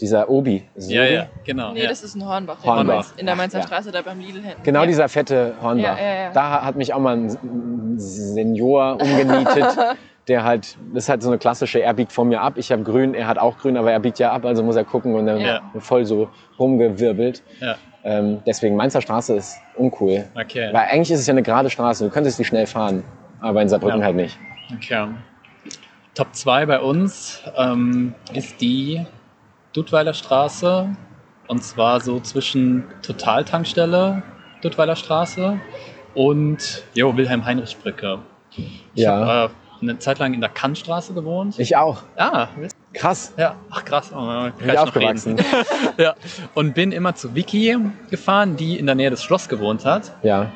dieser Obi. Es Ja, ja, genau. Nee, ja. das ist ein Hornbach. Hornbach. In der Mainzer Ja. Straße, da beim Lidl hinten. Genau ja. dieser fette Hornbach. Ja, ja, ja. Da hat mich auch mal ein Senior umgenietet, der halt, das ist halt so eine klassische, er biegt vor mir ab, ich habe grün, er hat auch grün, aber er biegt ja ab, also muss er gucken und dann Ja. voll so rumgewirbelt. Ja. Ähm, deswegen Mainzer Straße ist uncool. Okay. Weil eigentlich ist es ja eine gerade Straße, du könntest die schnell fahren, aber in Saarbrücken Ja. halt nicht. okay. Top 2 bei uns ähm, ist die Duttweiler Straße. Und zwar so zwischen Totaltankstelle, Duttweiler Straße und jo, Wilhelm-Heinrich-Brücke. Ich Ja. habe äh, eine Zeit lang in der Kannstraße gewohnt. Ich auch. ah, Krass. ja, ach krass. Oh, wir Bin ich aufgewachsen. ja. Und bin immer zu Vicky gefahren, die in der Nähe des Schloss gewohnt hat. Ja.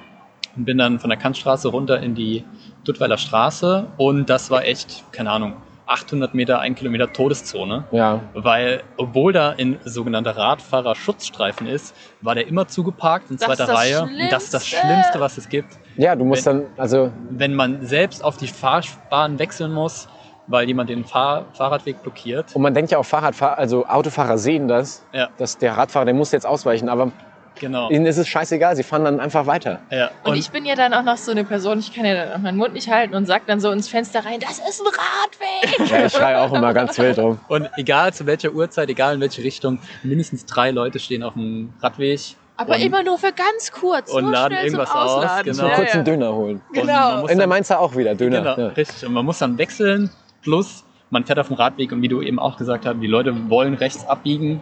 und bin dann von der Kantstraße runter in die Duttweiler Straße und das war echt, keine Ahnung, 800 Meter, ein Kilometer Todeszone, Ja. weil obwohl da ein sogenannter Radfahrerschutzstreifen ist, war der immer zugeparkt in Das zweiter Reihe und das ist das Schlimmste. Was es gibt. Ja, du musst dann, also, Wenn man selbst auf die Fahrbahn wechseln muss, weil jemand den Fahr Fahrradweg blockiert. und man denkt ja auch Fahrradfahrer, also Autofahrer sehen das, Ja, dass der Radfahrer, der muss jetzt ausweichen, aber genau. ihnen ist es scheißegal, sie fahren dann einfach weiter. Ja. Und, ich bin ja dann auch noch so eine Person, ich kann ja dann auch meinen Mund nicht halten und sag dann so ins Fenster rein, das ist ein Radweg. Ja, ich schreie auch immer ganz wild rum. und egal zu welcher Uhrzeit, egal in welche Richtung, mindestens drei Leute stehen auf dem Radweg. Aber und, immer nur für ganz kurz. und nur laden schnell irgendwas zum aus, Ausladen. genau. Nur kurz einen Döner holen. und Genau. In der Mainzer auch wieder, Döner. Genau, Ja. richtig. Und man muss dann wechseln. Plus, man fährt auf dem Radweg und wie du eben auch gesagt hast, die Leute wollen rechts abbiegen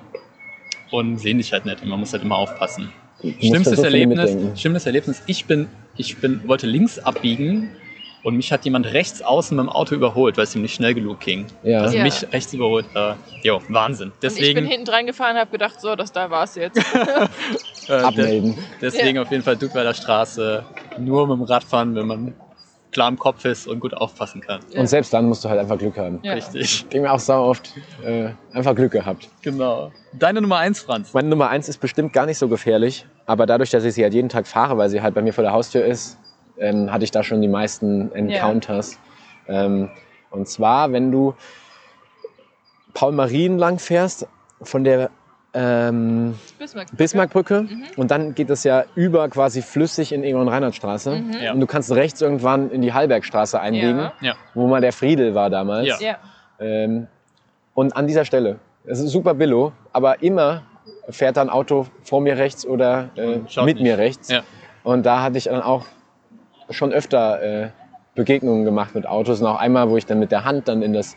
und sehen dich halt nicht. Und man muss halt immer aufpassen. Schlimmstes viel Erlebnis, schlimmstes Erlebnis, ich bin, ich bin, wollte links abbiegen und mich hat jemand rechts außen mit dem Auto überholt, weil es ihm nicht schnell genug ging. Ja. Also Ja. mich rechts überholt. Äh, jo, Wahnsinn. Und ich bin Deswegen, hinten dran gefahren und habe gedacht, so, das da war's jetzt. äh, de- Abmelden. deswegen auf jeden Fall Duttweiler Straße. Nur mit dem Radfahren, wenn man klar im Kopf ist und gut aufpassen kann. Ja. Und selbst dann musst du halt einfach Glück haben. Ja. Richtig. Ich denke mir auch sau oft, äh, einfach Glück gehabt. Genau. Deine Nummer eins, Franz. Meine Nummer eins ist bestimmt gar nicht so gefährlich, aber dadurch, dass ich sie halt jeden Tag fahre, weil sie halt bei mir vor der Haustür ist, ähm, hatte ich da schon die meisten Encounters. Ähm, und zwar, wenn du Paul Marien lang fährst, von der ähm, Bismarck. Bismarckbrücke Mhm. und dann geht es ja über quasi flüssig in Egon Reinhardtstraße. Mhm. Ja. Und du kannst rechts irgendwann in die Hallbergstraße einbiegen, Ja. Wo mal der Friedel war damals. Ja. Ja. Ähm, und an dieser Stelle, es ist super billo, aber immer fährt da ein Auto vor mir rechts oder äh, mit nicht. mir rechts. Ja. Und da hatte ich dann auch schon öfter äh, Begegnungen gemacht mit Autos. Und auch einmal, wo ich dann mit der Hand dann in das,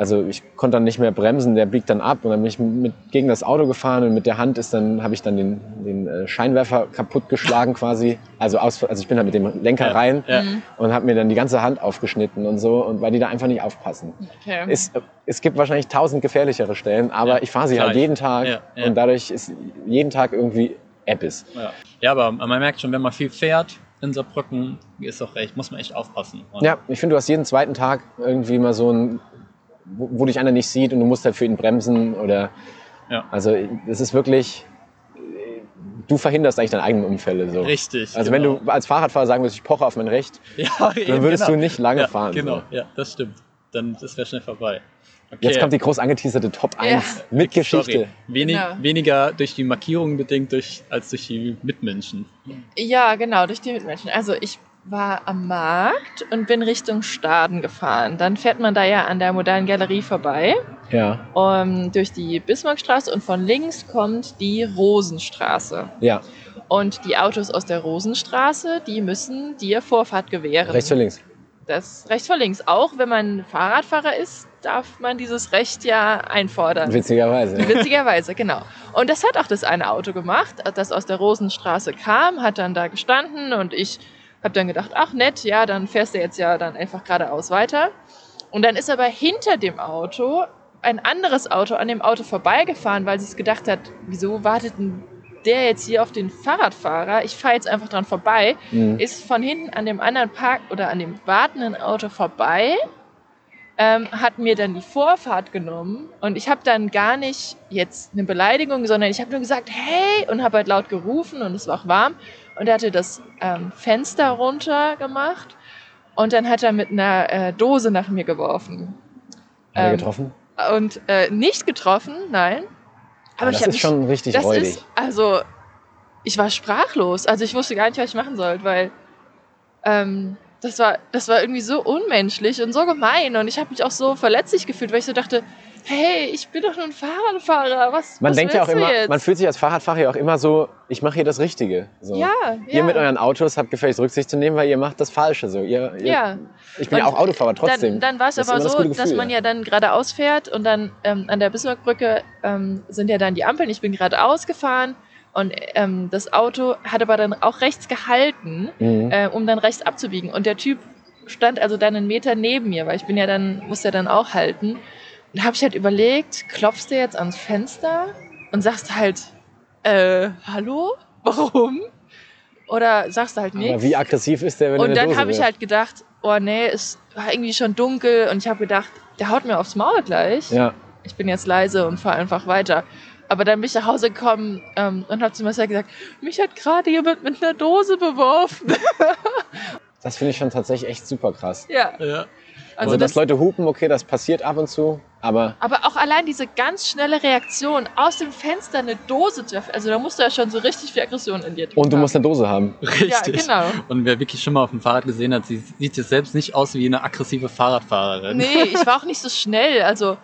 also ich konnte dann nicht mehr bremsen, der biegt dann ab und dann bin ich mit, gegen das Auto gefahren und mit der Hand ist dann, habe ich dann den, den äh, Scheinwerfer kaputt geschlagen quasi. Also, aus, also ich bin halt mit dem Lenker Ja. rein Ja. Und habe mir dann die ganze Hand aufgeschnitten und so und weil die da einfach nicht aufpassen. Okay. Es, es gibt wahrscheinlich tausend gefährlichere Stellen, aber Ja, ich fahre sie klar. halt jeden Tag Ja, ja. und dadurch ist jeden Tag irgendwie Eppes. Ja. ja, aber man merkt schon, wenn man viel fährt in Saarbrücken, ist auch recht, muss man echt aufpassen. Und Ja, ich finde, du hast jeden zweiten Tag irgendwie mal so ein, wo, wo dich einer nicht sieht und du musst halt für ihn bremsen oder. Ja. Also, es ist wirklich. Du verhinderst eigentlich deine eigenen Unfälle so. Richtig. Also, genau. wenn du als Fahrradfahrer sagen würdest, ich poche auf mein Recht, ja, dann würdest du nicht lange ja, fahren. Genau, So. ja, das stimmt. Dann das wäre schnell vorbei. Okay. Jetzt kommt die groß angeteaserte Top 1 mit Geschichte. Wenig, Genau. Weniger durch die Markierungen bedingt durch, als durch die Mitmenschen. Ja, genau, durch die Mitmenschen. Also ich war am Markt und bin Richtung Staden gefahren. Dann fährt man da ja an der modernen Galerie vorbei, Ja, um, durch die Bismarckstraße und von links kommt die Rosenstraße. ja. Und die Autos aus der Rosenstraße, die müssen dir Vorfahrt gewähren. Rechts oder links? das Recht vor links. Auch wenn man Fahrradfahrer ist, darf man dieses Recht ja einfordern. Witzigerweise. Witzigerweise, genau. Und das hat auch das eine Auto gemacht, das aus der Rosenstraße kam, hat dann da gestanden und ich habe dann gedacht, ach nett, ja, dann fährst du jetzt ja dann einfach geradeaus weiter. Und dann ist aber hinter dem Auto ein anderes Auto an dem Auto vorbeigefahren, weil sie es gedacht hat, wieso wartet denn der jetzt hier auf den Fahrradfahrer? Ich fahre jetzt einfach dran vorbei. Mhm. Ist von hinten an dem anderen Park oder an dem wartenden Auto vorbei, ähm, hat mir dann die Vorfahrt genommen und ich habe dann gar nicht jetzt eine Beleidigung, sondern ich habe nur gesagt, hey, und habe halt laut gerufen und es war auch warm und er hatte das ähm, Fenster runter gemacht und dann hat er mit einer äh, Dose nach mir geworfen. Hat er ähm, getroffen? Und äh, nicht getroffen, nein. Aber, Aber das ist schon richtig das räudig. Ist, also, ich war sprachlos. Also ich wusste gar nicht, was ich machen sollte, weil ähm, das, war, das war irgendwie so unmenschlich und so gemein. Und ich habe mich auch so verletzlich gefühlt, weil ich so dachte, hey, ich bin doch nur ein Fahrradfahrer. Was, man was denkt ja auch immer, jetzt? man fühlt sich als Fahrradfahrer ja auch immer so, ich mache hier das Richtige. So. Ja, Ihr ja. mit euren Autos habt gefälligst Rücksicht zu nehmen, weil ihr macht das Falsche. So. Ihr, ihr, ja. Ich bin und ja auch Autofahrer trotzdem. Dann, dann war es aber so, das dass man ja dann geradeaus fährt und dann ähm, an der Bismarckbrücke ähm, sind ja dann die Ampeln. Ich bin geradeaus gefahren und ähm, das Auto hat aber dann auch rechts gehalten, mhm. äh, um dann rechts abzubiegen. Und der Typ stand also dann einen Meter neben mir, weil ich bin ja dann, musste ja dann auch halten. Und habe ich halt überlegt, klopfst du jetzt ans Fenster und sagst halt, äh, hallo? Warum? Oder sagst du halt nichts. Aber wie aggressiv ist der, wenn Und dann habe ich halt gedacht, oh nee, es war irgendwie schon dunkel und ich habe gedacht, der haut mir aufs Maul gleich. Ja. Ich bin jetzt leise und fahre einfach weiter. Aber dann bin ich nach Hause gekommen ähm, und habe zu Marcel gesagt, mich hat gerade jemand mit einer Dose beworfen. das finde ich schon tatsächlich echt super krass. Ja. ja. Also, also dass Leute hupen, okay, das passiert ab und zu, aber... Aber auch allein diese ganz schnelle Reaktion, aus dem Fenster eine Dose zu also da musst du ja schon so richtig viel Aggression in dir drin Und du haben. musst eine Dose haben. Richtig. Ja, genau. Und wer wirklich schon mal auf dem Fahrrad gesehen hat, sie sieht jetzt selbst nicht aus wie eine aggressive Fahrradfahrerin. Nee, ich war auch nicht so schnell, also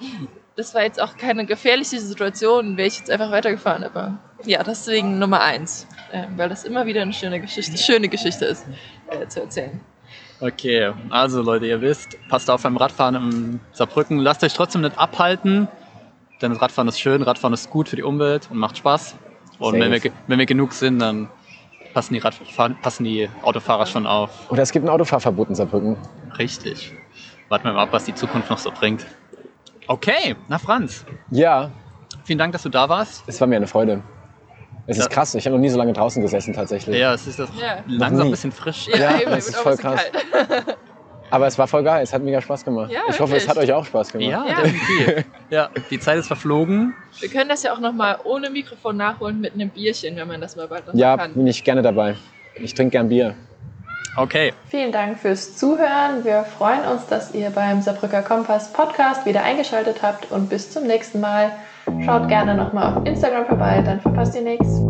das war jetzt auch keine gefährliche Situation, wäre ich jetzt einfach weitergefahren. Aber ja, deswegen Nummer eins, äh, weil das immer wieder eine schöne Geschichte, schöne Geschichte ist äh, zu erzählen. Okay, also Leute, ihr wisst, passt auf beim Radfahren im Saarbrücken. Lasst euch trotzdem nicht abhalten, denn das Radfahren ist schön, Radfahren ist gut für die Umwelt und macht Spaß. Und wenn wir, wenn wir genug sind, dann passen die, Radfahr passen die Autofahrer schon auf. Oder es gibt ein Autofahrverbot in Saarbrücken. Richtig. Warten wir mal ab, was die Zukunft noch so bringt. Okay, na Franz. Ja. Vielen Dank, dass du da warst. Es war mir eine Freude. Es ist krass, ich habe noch nie so lange draußen gesessen tatsächlich. Ja, es ist das ja. langsam ein bisschen frisch. Ja, ja es ist voll krass. Aber es war voll geil, es hat mega Spaß gemacht. Ja, ich hoffe, es hat euch auch Spaß gemacht. Ja, ja. ja, die Zeit ist verflogen. Wir können das ja auch nochmal ohne Mikrofon nachholen mit einem Bierchen, wenn man das mal bald noch ja, kann. Ja, bin ich gerne dabei. Ich trinke gern Bier. Okay. Vielen Dank fürs Zuhören. Wir freuen uns, dass ihr beim Saarbrücker Kompass Podcast wieder eingeschaltet habt und bis zum nächsten Mal. Schaut gerne nochmal auf Instagram vorbei, dann verpasst ihr nichts.